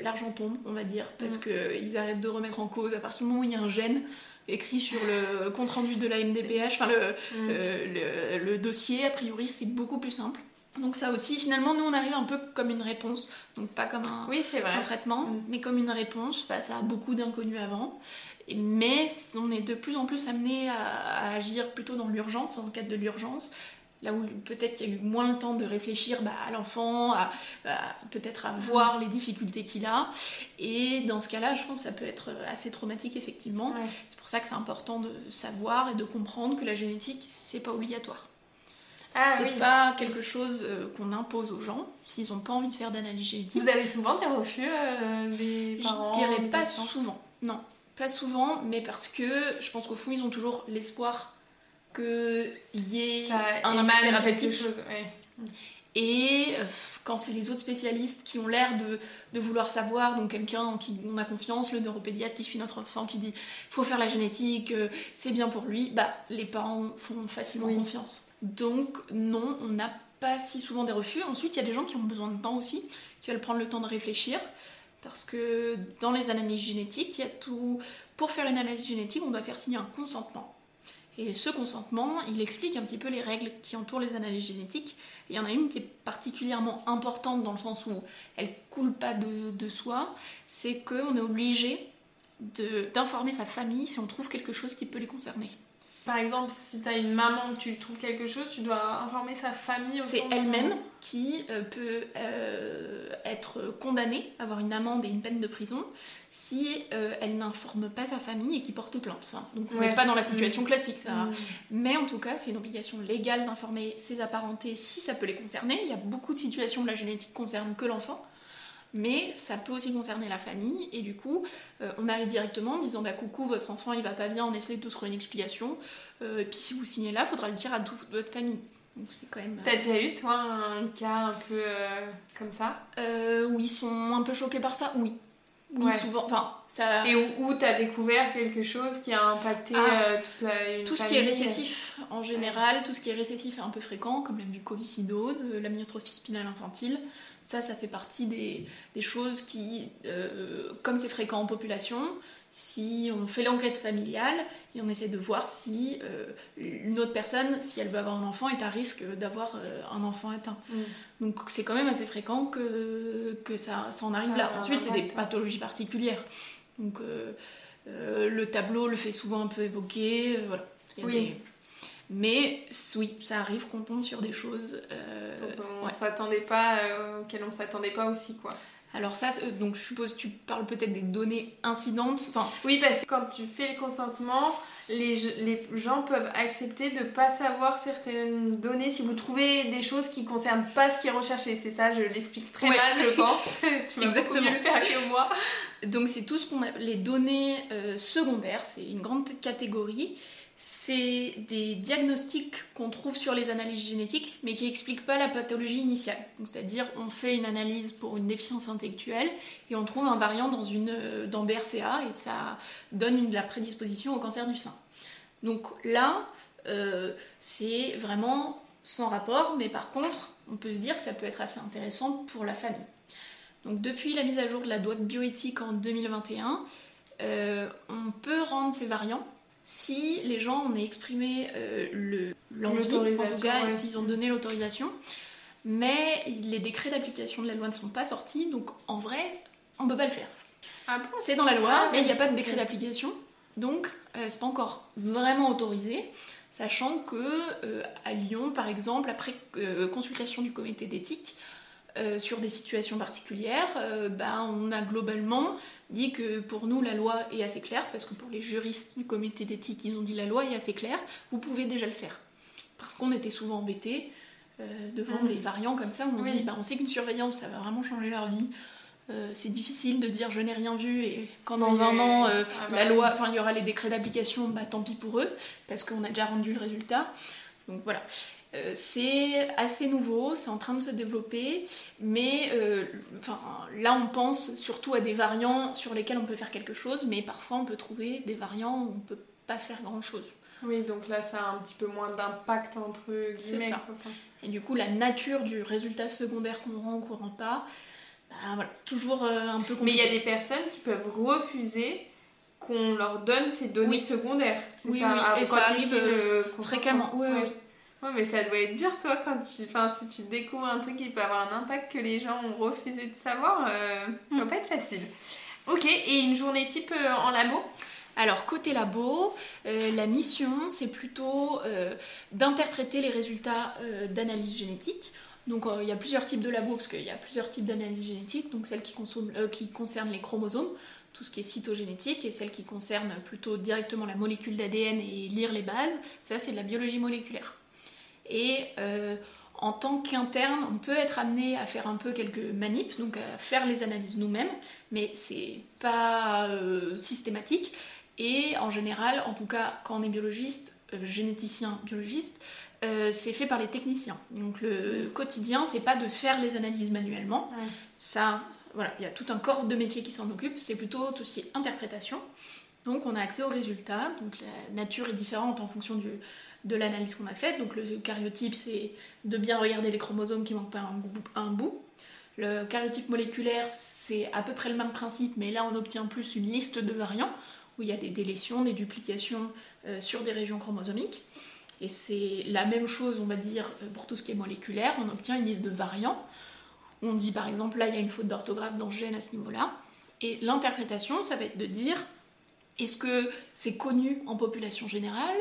l'argent tombe, on va dire, parce mm. qu'ils arrêtent de remettre en cause à partir du moment où il y a un gène écrit sur le compte rendu de la MDPH, enfin le, mm. le, le, dossier, a priori c'est beaucoup plus simple. Donc ça aussi, finalement, nous on arrive un peu comme une réponse, donc pas comme un, oui, vrai. un traitement, mm. mais comme une réponse face à beaucoup d'inconnus avant. Mais on est de plus en plus amené à, agir plutôt dans l'urgence, dans le cadre de l'urgence, là où peut-être il y a eu moins le temps de réfléchir bah, à l'enfant, à, peut-être à voir les difficultés qu'il a. Et dans ce cas-là, je pense que ça peut être assez traumatique, effectivement. C'est pour ça que c'est important de savoir et de comprendre que la génétique, c'est pas obligatoire. Ah, c'est pas quelque chose euh, qu'on impose aux gens s'ils n'ont pas envie de faire d'analyse génétique. Vous avez souvent des refus euh, des parents Je dirais pas souvent, non, pas souvent, mais parce que je pense qu'au fond ils ont toujours l'espoir qu'il y ait un impact thérapeutique. Chose, Et euh, quand c'est les autres spécialistes qui ont l'air de, de, vouloir savoir, donc quelqu'un en qui on a confiance, le neuropédiatre qui suit notre enfant, qui dit faut faire la génétique, c'est bien pour lui, bah les parents font facilement confiance. Donc non, on n'a pas si souvent des refus. Ensuite, il y a des gens qui ont besoin de temps aussi, qui veulent prendre le temps de réfléchir. Parce que dans les analyses génétiques, il y a tout. Pour faire une analyse génétique, on doit faire signer un consentement. Et ce consentement, il explique un petit peu les règles qui entourent les analyses génétiques. il y en a une qui est particulièrement importante dans le sens où elle coule pas de, de soi, c'est qu'on est obligé d'informer sa famille si on trouve quelque chose qui peut les concerner. Par exemple, si tu as une maman tu trouves quelque chose, tu dois informer sa famille. C'est elle-même qui euh, peut euh, être condamnée, avoir une amende et une peine de prison si euh, elle n'informe pas sa famille et qui porte plainte. Enfin, donc on n'est pas dans la situation mm. classique, ça. Mm. Mais en tout cas, c'est une obligation légale d'informer ses apparentés si ça peut les concerner. Il y a beaucoup de situations où la génétique concerne que l'enfant mais ça peut aussi concerner la famille. Et du coup euh, on arrive directement en disant bah coucou votre enfant il va pas bien on essaie de trouver une explication. Euh, et puis si vous signez là faudra le dire à toute votre famille. Donc c'est quand même euh, t'as déjà eu toi un cas un peu comme ça? Où ils sont un peu choqués par ça oui. Oui, souvent. Enfin, ça... Et où, tu as découvert quelque chose qui a impacté ah, toute la, Tout ce qui est récessif, en général, tout ce qui est récessif est un peu fréquent, comme la mucoviscidose, la myotrophie spinale infantile. Ça, ça fait partie des, choses qui, euh, comme c'est fréquent en population, si on fait l'enquête familiale et on essaie de voir si euh, une autre personne, si elle veut avoir un enfant, est à risque d'avoir euh, un enfant atteint. Mm. Donc c'est quand même assez fréquent que, que ça, ça en arrive là. Ensuite, c'est des pathologies particulières. Donc le tableau le fait souvent un peu évoquer. voilà. oui. Mais oui, ça arrive qu'on tombe sur des choses euh, on s'attendait pas, euh, auxquelles on s'attendait pas aussi, quoi. Alors ça, donc je suppose tu parles peut-être des données incidentes. Enfin, oui, parce que quand tu fais le consentement, les, les gens peuvent accepter de pas savoir certaines données si vous trouvez des choses qui concernent pas ce qui est recherché. C'est ça, je l'explique très mal, je pense. tu vas Exactement. mieux le faire que moi. Donc c'est tout ce qu'on a, les données euh, secondaires, c'est une grande catégorie c'est des diagnostics qu'on trouve sur les analyses génétiques, mais qui n'expliquent pas la pathologie initiale. C'est-à-dire, on fait une analyse pour une déficience intellectuelle et on trouve un variant dans, une, dans BRCA et ça donne une, la prédisposition au cancer du sein. Donc là, euh, c'est vraiment sans rapport, mais par contre, on peut se dire que ça peut être assez intéressant pour la famille. Donc depuis la mise à jour de la loi bioéthique en 2021, euh, on peut rendre ces variants si les gens ont exprimé euh, l'envie, en tout cas, s'ils ont donné l'autorisation. Mais les décrets d'application de la loi ne sont pas sortis, donc en vrai, on ne peut pas le faire. Ah c'est dans la loi, ah, mais il n'y a pas de décret d'application. Donc, c'est pas encore vraiment autorisé, sachant que à Lyon, par exemple, après consultation du comité d'éthique, sur des situations particulières, ben, on a globalement dit que pour nous la loi est assez claire, parce que pour les juristes du comité d'éthique, ils ont dit la loi est assez claire, vous pouvez déjà le faire. Parce qu'on était souvent embêtés devant mm. des variants comme ça, où on se dit, bah, on sait qu'une surveillance, ça va vraiment changer leur vie. Euh, c'est difficile de dire je n'ai rien vu et quand dans un an euh, ah bah la loi, enfin il y aura les décrets d'application, bah tant pis pour eux parce qu'on a déjà rendu le résultat. Donc voilà. Euh, c'est assez nouveau, c'est en train de se développer, mais enfin, là on pense surtout à des variants sur lesquels on peut faire quelque chose, mais parfois on peut trouver des variants où on ne peut pas faire grand chose. Oui, donc là ça a un petit peu moins d'impact entre guillemets. Ça. Et du coup, la nature du résultat secondaire qu'on rend ou qu'on rend pas, bah, voilà, c'est toujours euh, un peu compliqué. Mais il y a des personnes qui peuvent refuser qu'on leur donne ces données secondaires. Oui, ça, oui, ah, et ça arrive euh, fréquemment. Oui, oui. Ouais, mais ça doit être dur, toi, quand tu, enfin, si tu découvres un truc qui peut avoir un impact que les gens ont refusé de savoir, euh, ça va mm. pas être facile. Ok, et une journée type en labo? Alors côté labo, la mission c'est plutôt d'interpréter les résultats d'analyse génétique. Donc euh, il y a plusieurs types de labos, parce qu'il y a plusieurs types d'analyses génétiques, donc celles qui, euh, qui concernent les chromosomes, tout ce qui est cytogénétique, et celles qui concernent plutôt directement la molécule d'ADN et lire les bases, ça c'est de la biologie moléculaire. Et euh, en tant qu'interne, on peut être amené à faire un peu quelques manips, donc à faire les analyses nous-mêmes, mais c'est pas systématique. Et en général, en tout cas quand on est biologiste, généticien biologiste, euh, c'est fait par les techniciens. Donc le quotidien, c'est pas de faire les analyses manuellement. Ça, voilà, il y a tout un corps de métier qui s'en occupe. C'est plutôt tout ce qui est interprétation. Donc on a accès aux résultats. Donc la nature est différente en fonction du, de l'analyse qu'on a faite. Donc le karyotype, c'est de bien regarder les chromosomes qui manquent pas un, un bout. Le karyotype moléculaire, c'est à peu près le même principe, mais là on obtient plus une liste de variants où il y a des délétions, des duplications euh, sur des régions chromosomiques. Et c'est la même chose, on va dire, euh, pour tout ce qui est moléculaire. On obtient une liste de variants. On dit par exemple, là, il y a une faute d'orthographe dans le gène à ce niveau-là. Et l'interprétation, ça va être de dire, est-ce que c'est connu en population générale?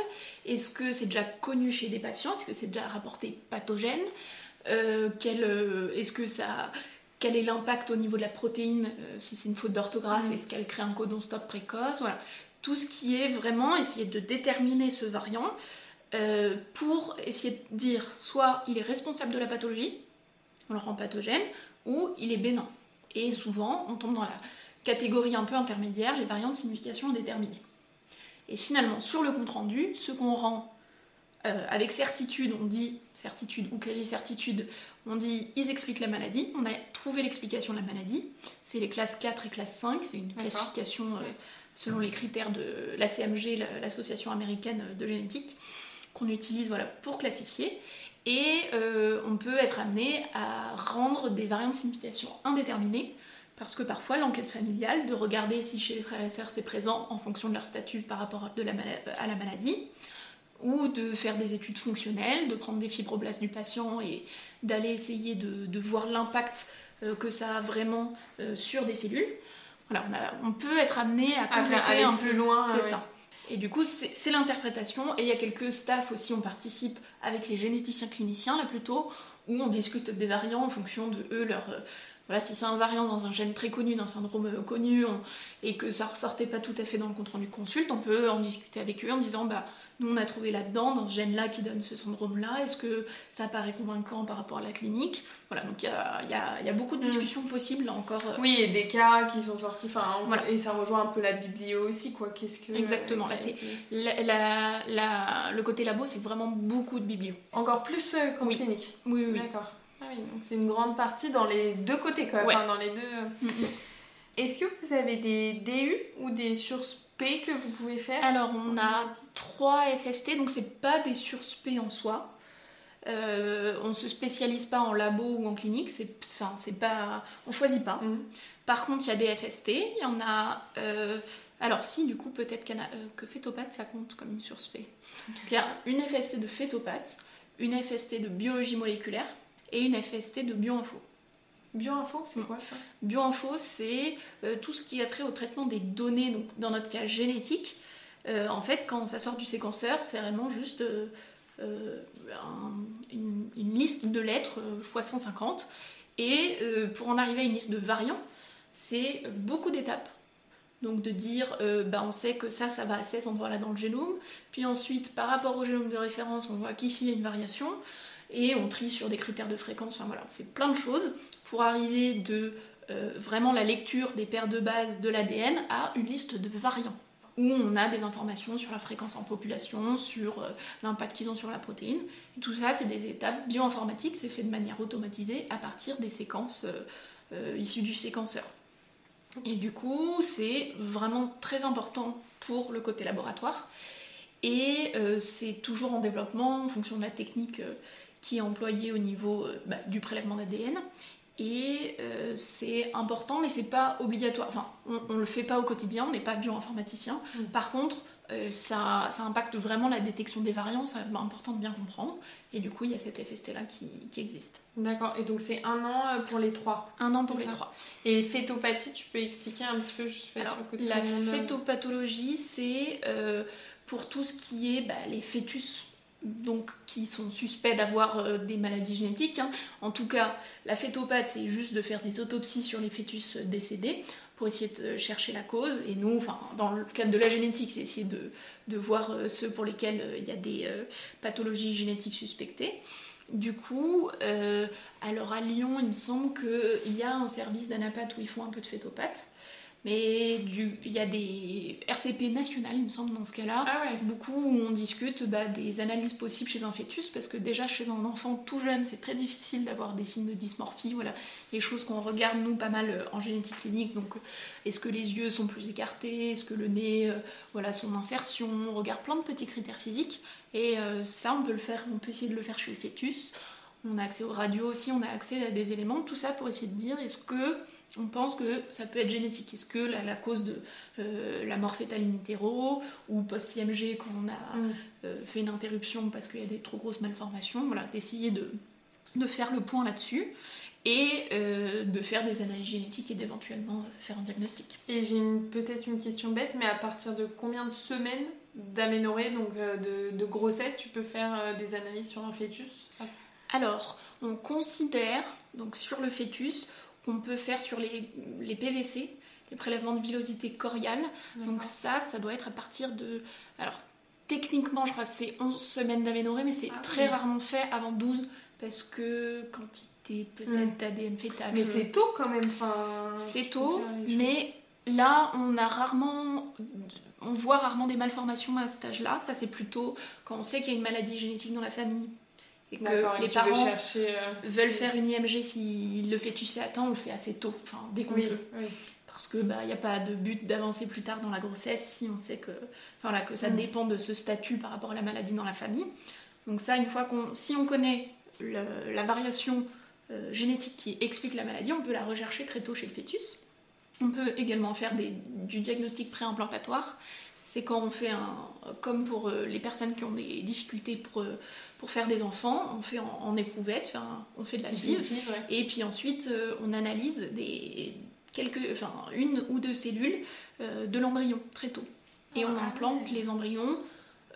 Est-ce que c'est déjà connu chez des patients? Est-ce que c'est déjà rapporté pathogène? Euh, euh, Est-ce que ça... Quel est l'impact au niveau de la protéine si c'est une faute d'orthographe mm. Est-ce qu'elle crée un codon stop précoce? Voilà. Tout ce qui est vraiment essayer de déterminer ce variant euh, pour essayer de dire soit il est responsable de la pathologie, on le rend pathogène, ou il est bénin. Et souvent, on tombe dans la catégorie un peu intermédiaire, les variantes de signification indéterminées. Et finalement, sur le compte-rendu, ce qu'on rend euh, avec certitude, on dit certitude ou quasi-certitude, on dit ils expliquent la maladie, on a trouvé l'explication de la maladie, c'est les classes 4 et classe 5, c'est une classification euh, selon les critères de la CMG, l'association américaine de génétique qu'on utilise voilà, pour classifier. Et euh, on peut être amené à rendre des variantes de signification indéterminées, parce que parfois l'enquête familiale, de regarder si chez les frères et sœurs c'est présent en fonction de leur statut par rapport de la à la maladie, ou de faire des études fonctionnelles, de prendre des fibroblastes du patient et d'aller essayer de, voir l'impact euh, que ça a vraiment euh, sur des cellules. Voilà, on, peut être amené à compléter un peu loin. C'est ça. Et du coup, c'est l'interprétation. Et il y a quelques staffs aussi, on participe avec les généticiens cliniciens, là plutôt, où on discute des variants en fonction de eux, leur. Voilà, si c'est un variant dans un gène très connu, d'un syndrome euh, connu, et que ça ressortait pas tout à fait dans le compte rendu consulte, on peut en discuter avec eux en disant bah nous, on a trouvé là-dedans, dans ce gène-là qui donne ce syndrome-là, est-ce que ça paraît convaincant par rapport à la clinique? Voilà, donc il y a, y, y a, beaucoup de mm. discussions possibles là encore. Euh. Oui, et des cas qui sont sortis, enfin, et ça rejoint un peu la biblio aussi, quoi. Qu'est-ce que. Exactement, là, c'est. La, la, le côté labo, c'est vraiment beaucoup de biblio. Encore plus euh, qu'en clinique Oui, oui. D'accord. Ah oui, donc c'est une grande partie dans les deux côtés, quoi. Enfin, dans les deux. Euh. Mm, mm. Est-ce que vous avez des DU ou des sources que vous pouvez faire? Alors, on a trois FST, donc c'est pas des surspé en soi. Euh, on se spécialise pas en labo ou en clinique, c'est, enfin, c'est pas, on choisit pas. Mhm. Par contre, il y a des FST, il y en a. Euh, alors, si, du coup, peut-être a, euh, que phétopathe, ça compte comme une surspé. il y a une FST de phétopathe, une FST de biologie moléculaire et une FST de bioinfo. Bioinfo, c'est quoi ça? Bioinfo, c'est euh, tout ce qui a trait au traitement des données, donc dans notre cas génétique, en fait, quand ça sort du séquenceur, c'est vraiment juste une, liste de lettres x 150. Et pour en arriver à une liste de variants, c'est beaucoup d'étapes. Donc de dire, bah, on sait que ça, ça va à cet endroit-là dans le génome. Puis ensuite, par rapport au génome de référence, on voit qu'ici il y a une variation. Et on trie sur des critères de fréquence. Enfin voilà, on fait plein de choses pour arriver de euh, vraiment la lecture des paires de bases de l'ADN à une liste de variants où on a des informations sur la fréquence en population, sur euh, l'impact qu'ils ont sur la protéine. tout ça, c'est des étapes bioinformatiques, c'est fait de manière automatisée à partir des séquences euh, issues du séquenceur. Et du coup, c'est vraiment très important pour le côté laboratoire. Et c'est toujours en développement en fonction de la technique qui est employée au niveau bah, du prélèvement d'ADN. Et euh, c'est important, mais c'est pas obligatoire. Enfin, on, ne le fait pas au quotidien, on n'est pas bioinformaticien. Mm. Par contre, euh, ça, ça, impacte vraiment la détection des variants, c'est important de bien comprendre. Et du coup, il y a cet FST-là qui, qui, existe. D'accord, et donc c'est un an euh, pour les trois Un an pour les trois. Et fétopathie, tu peux expliquer un petit peu, je suis Alors, La fétopathologie, c'est pour tout ce qui est bah, les fœtus donc qui sont suspects d'avoir euh, des maladies génétiques. Hein. En tout cas, la fétopathe, c'est juste de faire des autopsies sur les fœtus décédés pour essayer de chercher la cause. Et nous, dans le cadre de la génétique, c'est essayer de, de, voir euh, ceux pour lesquels euh, il y a des pathologies génétiques suspectées. Du coup, alors à Lyon, il me semble qu'il y a un service d'anapathe où ils font un peu de fétopathe. Mais il y a des RCP nationales, il me semble, dans ce cas-là. Ah Beaucoup où on discute bah, des analyses possibles chez un fœtus, parce que déjà chez un enfant tout jeune, c'est très difficile d'avoir des signes de dysmorphie. Voilà, les choses qu'on regarde, nous, pas mal euh, en génétique clinique. Donc, euh, est-ce que les yeux sont plus écartés Est-ce que le nez, euh, voilà, son insertion On regarde plein de petits critères physiques. Et ça, on peut le faire, on peut essayer de le faire chez le fœtus. On a accès aux radios aussi, on a accès à des éléments, tout ça pour essayer de dire est-ce que on pense que ça peut être génétique. Est-ce que la, cause de euh, la mort fétale in utero ou post-IMG quand on a mm. euh, fait une interruption parce qu'il y a des trop grosses malformations, voilà, d'essayer de, de, faire le point là-dessus et euh, de faire des analyses génétiques et d'éventuellement faire un diagnostic. Et j'ai peut-être une question bête, mais à partir de combien de semaines d'aménorrhée, donc de, de, grossesse, tu peux faire des analyses sur un fœtus? Alors, on considère, donc sur le fœtus, qu'on peut faire sur les, les, PVC, les prélèvements de villosité coriale. Donc ça, ça doit être à partir de... Alors techniquement, je crois que c'est 11 semaines d'aménorrhée, mais c'est ah très rarement fait avant 12 parce que quantité peut-être d'ADN fétal. Mais c'est tôt quand même. Enfin, c'est tôt, mais là, on a rarement on voit rarement des malformations à cet âge-là. Ça, c'est plutôt quand on sait qu'il y a une maladie génétique dans la famille et que les parents chercher, euh, veulent faire une IMG si le fœtus est atteint, on le fait assez tôt, enfin dès qu'on peut. Parce que bah n'y a pas de but d'avancer plus tard dans la grossesse si on sait que, enfin, que ça mm. dépend de ce statut par rapport à la maladie dans la famille. Donc ça, une fois qu'on, si on connaît la variation euh, génétique qui explique la maladie, on peut la rechercher très tôt chez le fœtus. On peut également faire des, du diagnostic préimplantatoire. C'est quand on fait un, comme pour euh, les personnes qui ont des difficultés pour pour faire des enfants, on fait en, éprouvette, on fait de la FIV, et puis ensuite euh, on analyse des, quelques, enfin, une ou deux cellules euh, de l'embryon très tôt. Et on ah, implante les embryons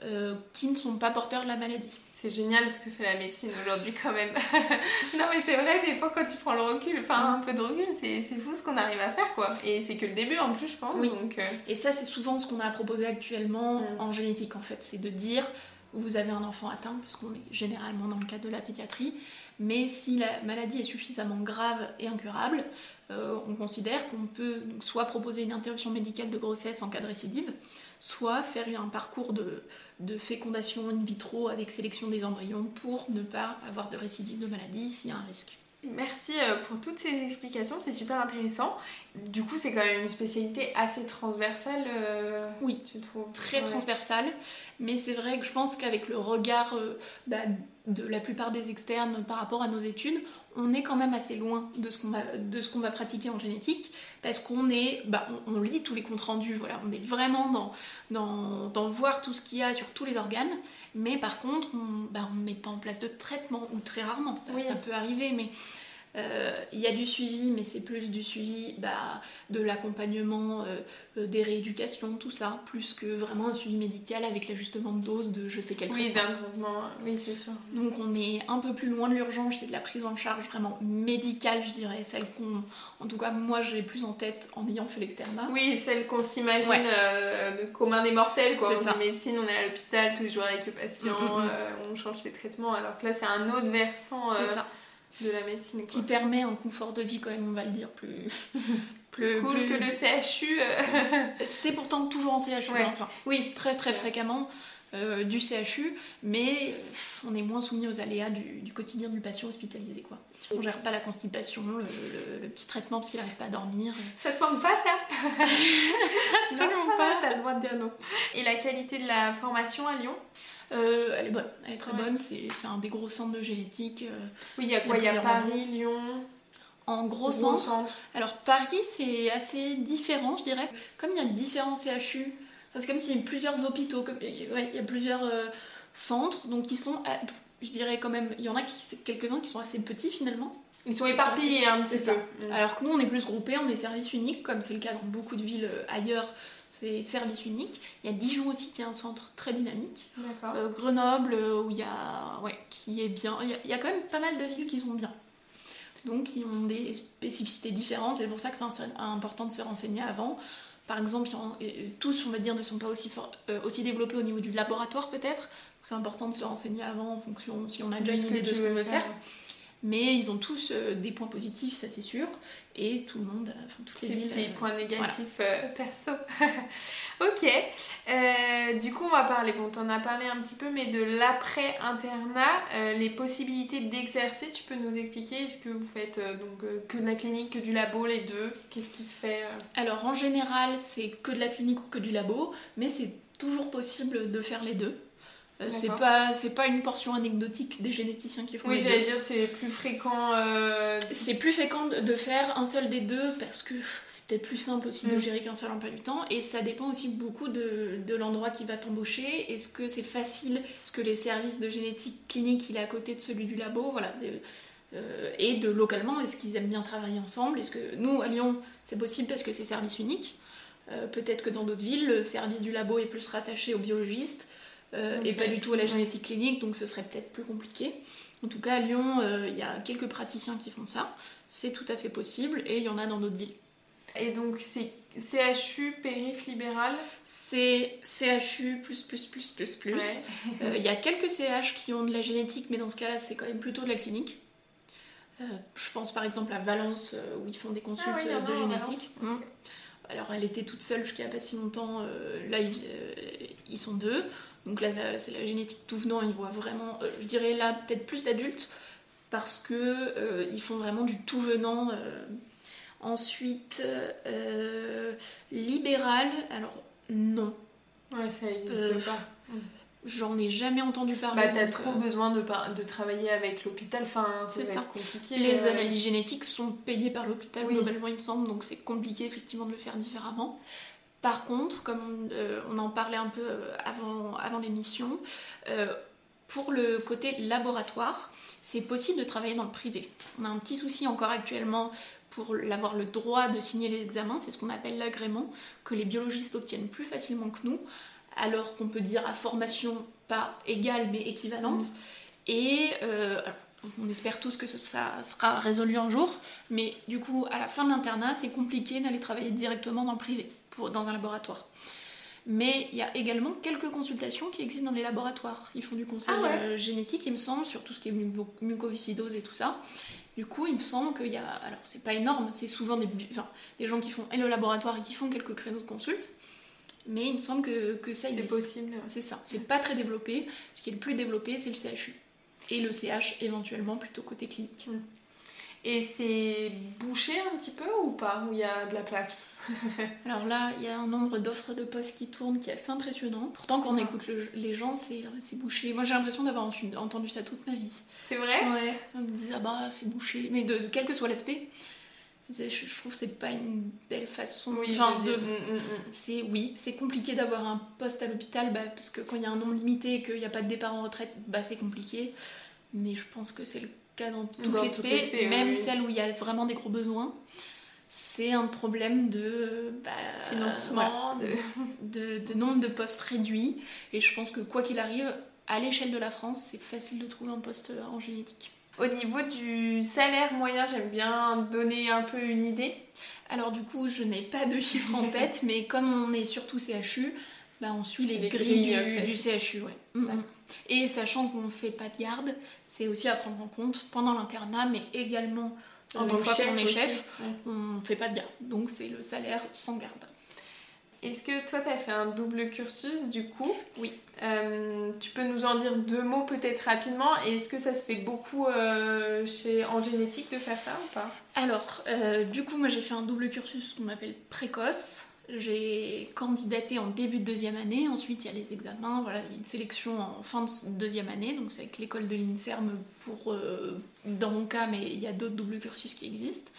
euh, qui ne sont pas porteurs de la maladie. C'est génial ce que fait la médecine aujourd'hui quand même. non mais c'est vrai, des fois quand tu prends le recul, enfin un peu de recul, c'est fou ce qu'on arrive à faire quoi. Et c'est que le début en plus je pense. Oui. Donc, Et ça c'est souvent ce qu'on a proposé actuellement mm. en génétique en fait, c'est de dire vous avez un enfant atteint, puisqu'on est généralement dans le cadre de la pédiatrie, mais si la maladie est suffisamment grave et incurable, euh, on considère qu'on peut soit proposer une interruption médicale de grossesse en cas de récidive, soit faire un parcours de, de fécondation in vitro avec sélection des embryons pour ne pas avoir de récidive de maladie s'il y a un risque. Merci euh, pour toutes ces explications, c'est super intéressant. Du coup, c'est quand même une spécialité assez transversale. Euh, oui, tu trouves? Très transversale, mais c'est vrai que je pense qu'avec le regard euh, bah, de la plupart des externes par rapport à nos études, on est quand même assez loin de ce qu'on va, de ce qu'on va pratiquer en génétique, parce qu'on est, bah, on, lit tous les comptes rendus, voilà, on est vraiment dans, dans, dans voir tout ce qu'il y a sur tous les organes, mais par contre, on bah, ne met pas en place de traitement, ou très rarement, ça, ça peut arriver, mais Euh, il y a du suivi, mais c'est plus du suivi bah, de l'accompagnement, euh, euh, des rééducations, tout ça, plus que vraiment un suivi médical avec l'ajustement de dose de je sais quel Oui, traitement. d'un traitement, oui, c'est sûr. Donc on est un peu plus loin de l'urgence, c'est de la prise en charge vraiment médicale, je dirais, celle qu'on, en tout cas moi j'ai plus en tête en ayant fait l'externat. Oui, celle qu'on s'imagine Ouais. euh, le commun des mortels, quoi. C'est On est médecine, on est à l'hôpital tous les jours avec le patient, Mm, mm, mm. on change les traitements, alors que là c'est un autre versant C'est ça. De la médecine. Qui permet un confort de vie quand même, on va le dire, plus... plus, Cool plus- que le CHU. euh, C'est pourtant toujours en CHU, Ouais. hein, enfin Oui, très très Ouais. fréquemment euh, du CHU, mais pff, on est moins soumis aux aléas du, du quotidien du patient hospitalisé. Quoi. On gère pas la constipation, le, le- le petit traitement parce qu'il n'arrive pas à dormir. ça te manque pas ça? Absolument Non, pas. T'as le droit de dire non. Et la qualité de la formation à Lyon? Euh, elle est bonne, elle est très Ouais. bonne, c'est un des gros centres de génétique. euh, Oui, il y a quoi? Il y a Paris, Lyon, en gros gros centre. centre. Alors Paris, c'est assez différent, je dirais. Comme il y a différents CHU, c'est comme s'il y avait plusieurs hôpitaux, comme- ouais, il y a plusieurs euh, centres, donc qui sont, à- je dirais quand même, il y en a quelques-uns qui sont assez petits finalement. Ils sont éparpillés petit C'est ça. Mm. Alors que nous, on est plus groupés, on est service unique, comme c'est le cas dans beaucoup de villes ailleurs, c'est service unique. Il y a Dijon aussi qui est un centre très dynamique. Euh, Grenoble, euh, où il y a, ouais, qui est bien. Il y, a, il y a quand même pas mal de villes qui sont bien. Donc, qui ont des spécificités différentes. C'est pour ça que c'est important de se renseigner avant. Par exemple, tous, on va dire, ne sont pas aussi, euh, aussi développés au niveau du laboratoire, peut-être. C'est important de se renseigner avant en fonction si on a déjà une idée de ce qu'on veut faire. Mais ils ont tous euh, des points positifs, ça c'est sûr. Et tout le monde, euh, enfin toutes les Ces villes. petits euh, points négatifs euh, perso. ok. Euh, du coup, on va parler, bon, t'en as parlé un petit peu, mais de l'après-internat, euh, les possibilités d'exercer, tu peux nous expliquer Est-ce que vous faites euh, donc, euh, que de la clinique, que du labo, les deux Qu'est-ce qui se fait euh Alors en général, c'est que de la clinique ou que du labo, mais c'est toujours possible de faire les deux. Euh, c'est pas c'est pas une portion anecdotique des généticiens qui font Oui, j'allais dire, c'est plus fréquent. euh, C'est plus fréquent de- faire un seul des deux parce que c'est peut-être plus simple aussi de Mm. gérer qu'un seul emploi du temps et ça dépend aussi beaucoup de, de l'endroit qui va t'embaucher. Est-ce que c'est facile? Est-ce que les services de génétique clinique il est à côté de celui du labo? Voilà. Euh, et de localement, est-ce qu'ils aiment bien travailler ensemble? Est-ce que nous à Lyon c'est possible parce que c'est service unique? Peut-être que dans d'autres villes, le service du labo est plus rattaché aux biologistes euh, et pas du tout à la génétique clinique, donc ce serait peut-être plus compliqué. En tout cas, à Lyon, euh, il y a quelques praticiens qui font ça. C'est tout à fait possible et il y en a dans d'autres villes. Et donc, c'est CHU, périph libéral? C'est CHU plus plus plus plus plus. Ouais. Euh, Il y a quelques CH qui ont de la génétique, mais dans ce cas-là, c'est quand même plutôt de la clinique. Euh, je pense par exemple à Valence où ils font des consultes Ah oui, de génétique. Mm. Alors elle était toute seule jusqu'à pas si longtemps. euh, là, ils, ils sont deux. Donc là, là, c'est la génétique tout venant. Ils voient vraiment, euh, je dirais là, peut-être plus d'adultes parce que euh, ils font vraiment du tout venant. euh. Ensuite, libéral. Alors non, Ouais, ça n'existe pas. j'en ai jamais entendu parler. Bah, t'as trop euh, besoin de, par- de travailler avec l'hôpital, enfin, C'est ça. compliqué. Les analyses génétiques sont payées par l'hôpital Oui. globalement, il me semble, donc c'est compliqué effectivement de le faire différemment. Par contre, comme euh, on en parlait un peu euh, avant, avant l'émission, euh, pour le côté laboratoire, c'est possible de travailler dans le privé. On a un petit souci encore actuellement pour avoir le droit de signer les examens, c'est ce qu'on appelle l'agrément, que les biologistes obtiennent plus facilement que nous, alors qu'on peut dire à formation pas égale mais équivalente. Et euh, alors, on espère tous que ce- ça sera résolu un jour, mais du coup, à la fin de l'internat, c'est compliqué d'aller travailler directement dans le privé, pour, dans un laboratoire. Mais il y a également quelques consultations qui existent dans les laboratoires. Ils font du conseil Ah ouais. euh, génétique, il me semble, sur tout ce qui est muco- mucoviscidose et tout ça. Du coup, il me semble qu'il y a. Alors, c'est pas énorme, c'est souvent des, bu- enfin, des gens qui font et le laboratoire et qui font quelques créneaux de consulte. Mais il me semble que, que ça C'est existe. possible. C'est ça, c'est pas très développé. Ce qui est le plus développé, c'est le CHU. Et le CH éventuellement plutôt côté clinique. Et c'est bouché un petit peu ou pas? Où il y a de la place? Alors là, il y a un nombre d'offres de postes qui tournent qui est assez impressionnant. Pourtant, quand on écoute le- les gens, c'est bouché. Moi, j'ai l'impression d'avoir entendu, ça toute ma vie. C'est vrai? Ouais, on me disait, ah bah, c'est bouché. Mais de, de quel que soit l'aspect, je, je trouve que c'est pas une belle façon. Oui, de- mm, mm, mm. c'est oui, c'est compliqué d'avoir un poste à l'hôpital bah, parce que quand il y a un nombre limité et qu'il n'y a pas de départ en retraite, bah, c'est compliqué. Mais je pense que c'est le cas dans toutes les spé, même celles où il y a vraiment des gros besoins, c'est un problème de bah, financement, de... de... nombre de postes réduits. Et je pense que quoi qu'il arrive, à l'échelle de la France, c'est facile de trouver un poste en génétique. Au niveau du salaire moyen, j'aime bien donner un peu une idée. Alors du coup, je n'ai pas de chiffre en tête, mais comme on est surtout CHU, bah, on suit les, grilles, du, CHU. Ouais. Mm, mm. Et sachant qu'on ne fait pas de garde, c'est aussi à prendre en compte pendant l'internat, mais également une fois qu'on est chef, on ne fait pas de garde. Donc c'est le salaire sans garde. Est-ce que toi, tu as fait un double cursus du coup? Oui. Euh, tu peux nous en dire deux mots peut-être rapidement Et est-ce que ça se fait beaucoup euh, chez, en génétique de faire ça ou pas? Alors, euh, du coup, moi j'ai fait un double cursus qu'on appelle précoce. J'ai candidaté en début de deuxième année, ensuite il y a les examens, voilà, il y a une sélection en fin de deuxième année, donc c'est avec l'école de l'INSERM pour, dans mon cas, mais il y a d'autres doubles cursus qui existent.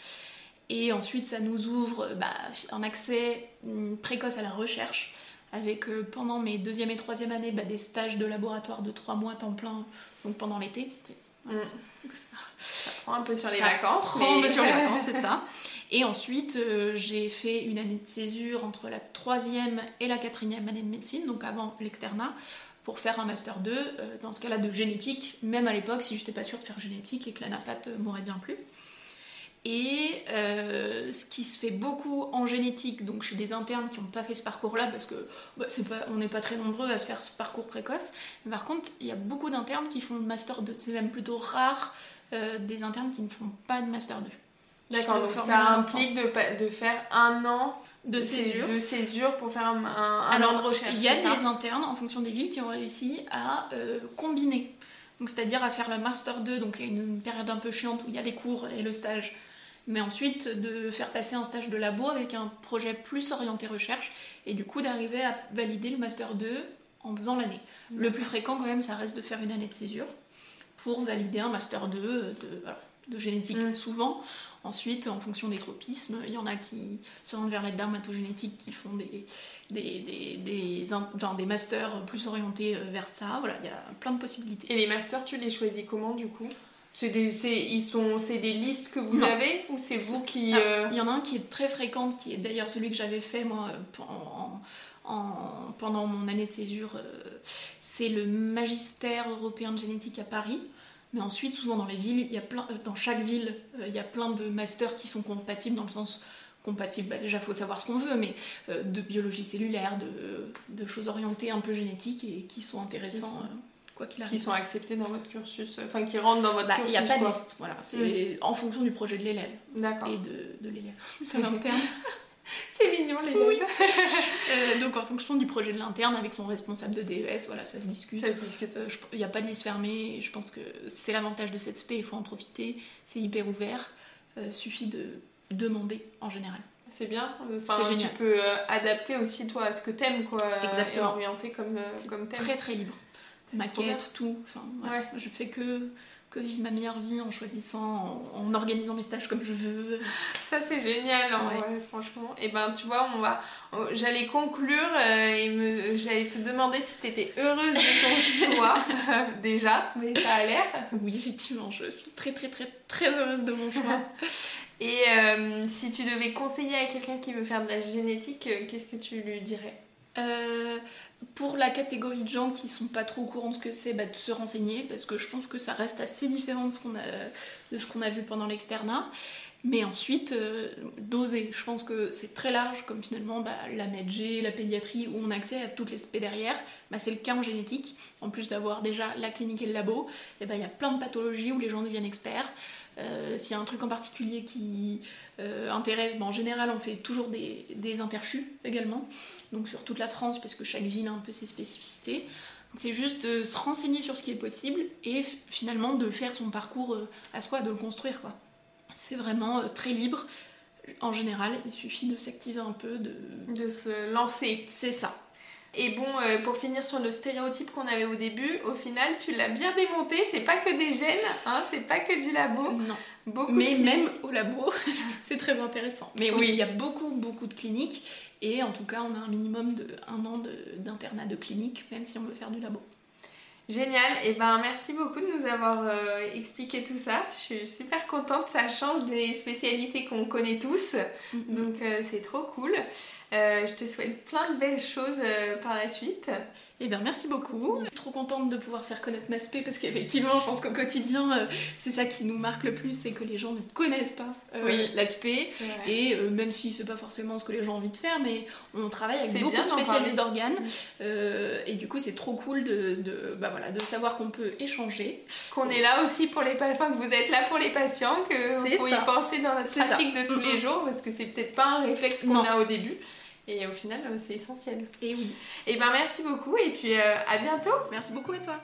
Et ensuite, ça nous ouvre bah, un accès mm, précoce à la recherche, avec euh, pendant mes deuxième et troisième années bah, des stages de laboratoire de trois mois temps plein, donc pendant l'été. Mm. Ça, prend un peu sur les vacances. Prend un peu sur les vacances, c'est ça. Et ensuite, euh, j'ai fait une année de césure entre la troisième et la quatrième année de médecine, donc avant l'externat, pour faire un master 2, euh, dans ce cas-là de génétique, même à l'époque si je n'étais pas sûre de faire génétique et que la napate m'aurait bien plu. Et euh, ce qui se fait beaucoup en génétique, donc chez des internes qui n'ont pas fait ce parcours-là, parce que bah, pas, on n'est pas très nombreux à se faire ce parcours précoce. Mais par contre, il y a beaucoup d'internes qui font le master 2. C'est même plutôt rare des internes qui ne font pas de master 2. D'accord, donc ça implique de, de, faire un an de césure. de césure pour faire un, un, an de recherche. Il y a des internes en fonction des villes qui ont réussi à euh, combiner. Donc c'est-à-dire à faire le master 2, donc a une période un peu chiante où il y a les cours et le stage mais ensuite de faire passer un stage de labo avec un projet plus orienté recherche et du coup d'arriver à valider le master 2 en faisant l'année. Le plus fréquent quand même ça reste de faire une année de césure pour valider un master 2 de, de génétique mm. souvent. Ensuite, en fonction des tropismes, il y en a qui se rendent vers la dermatogénétique qui font des, des, des, des, des masters plus orientés euh, vers ça. Voilà, il y a plein de possibilités. Et les masters, tu les choisis comment du coup? C'est des, ils sont, c'est des listes que vous avez ou c'est vous qui... Euh, il y en a un qui est très fréquent, qui est d'ailleurs celui que j'avais fait moi en, pendant mon année de césure. Euh, c'est le magistère européen de génétique à Paris. Mais ensuite, souvent dans les villes, il y a plein, euh, dans chaque ville, il y a plein de masters qui sont compatibles dans le sens compatible, bah déjà il faut savoir ce qu'on veut, mais de biologie cellulaire, de, de, choses orientées un peu génétiques et qui sont intéressants quoi qu'il arrive. Qui sont acceptés dans votre cursus, euh, enfin qui rentrent dans votre cursus. Bah, il n'y a pas de liste, voilà. C'est en fonction du projet de l'élève. D'accord. Et de, de l'élève. De l'interne. C'est mignon les oui. euh, donc en fonction du projet de l'interne avec son responsable de DES, voilà, ça se discute. Ça se discute. Euh, il n'y a pas de liste fermée. je pense que c'est l'avantage de cette spé, il faut en profiter. C'est hyper ouvert. Euh, suffit de demander en général. C'est bien. Enfin, tu peux euh, adapter aussi toi à ce que t'aimes quoi. Exactement. Et orienter comme comme t'aimes. Très très libre maquette, tout. Enfin, ouais. Je fais que, que vivre ma meilleure vie en choisissant, en, organisant mes stages comme je veux. Ça c'est génial, franchement. Et ben tu vois, on va, j'allais conclure euh, et me, j'allais te demander si tu étais heureuse de ton choix déjà, mais ça a l'air. Oui, effectivement, je suis très très très très heureuse de mon choix. et euh, si tu devais conseiller à quelqu'un qui veut faire de la génétique, euh, qu'est-ce que tu lui dirais? Pour la catégorie de gens qui sont pas trop au courant de ce que c'est, bah, de se renseigner, parce que je pense que ça reste assez différent de ce qu'on a, vu pendant l'externat. Mais ensuite, euh, d'oser. Je pense que c'est très large, comme finalement bah, la MedG, la pédiatrie, où on a accès à toutes les spé derrière. Bah, c'est le cas en génétique. En plus d'avoir déjà la clinique et le labo, et bah, il y a plein de pathologies où les gens deviennent experts. Euh, s'il y a un truc en particulier qui euh, intéresse, en général, on fait toujours des, des interchus également donc sur toute la France, parce que chaque ville a un peu ses spécificités. C'est juste de se renseigner sur ce qui est possible et finalement de faire son parcours euh, à soi, de le construire. quoi. C'est vraiment très libre. En général, il suffit de s'activer un peu, de... De se lancer. C'est ça. Et bon, euh, pour finir sur le stéréotype qu'on avait au début, au final, tu l'as bien démonté. C'est pas que des gènes, hein, c'est pas que du labo. Non. Beaucoup Mais même au labo, c'est très intéressant. Mais oui, il y a beaucoup, beaucoup de cliniques. Et en tout cas, on a un minimum de un an d'internat de, clinique, même si on veut faire du labo. Génial, et ben merci beaucoup de nous avoir euh, expliqué tout ça. Je suis super contente, ça change des spécialités qu'on connaît tous, Mhm. donc euh, c'est trop cool. Euh, je te souhaite plein de belles choses euh, par la suite. Eh bien, merci beaucoup. Je suis trop contente de pouvoir faire connaître Maspé parce qu'effectivement, je pense qu'au quotidien, euh, c'est ça qui nous marque le plus, c'est que les gens ne connaissent pas Oui. l'aspect. Et même si c'est pas forcément ce que les gens ont envie de faire, mais on travaille avec beaucoup de spécialistes d'organes. Et du coup, c'est trop cool de, de, bah voilà, de savoir qu'on peut échanger. Qu'on est là aussi pour les patients, que vous êtes là pour les patients, que ça. y penser dans notre ça. pratique de tous les jours, parce que c'est peut-être pas un réflexe qu'on a au début. Et au final, euh, c'est essentiel. Et oui, Et ben merci beaucoup, et puis euh, à bientôt merci beaucoup à toi.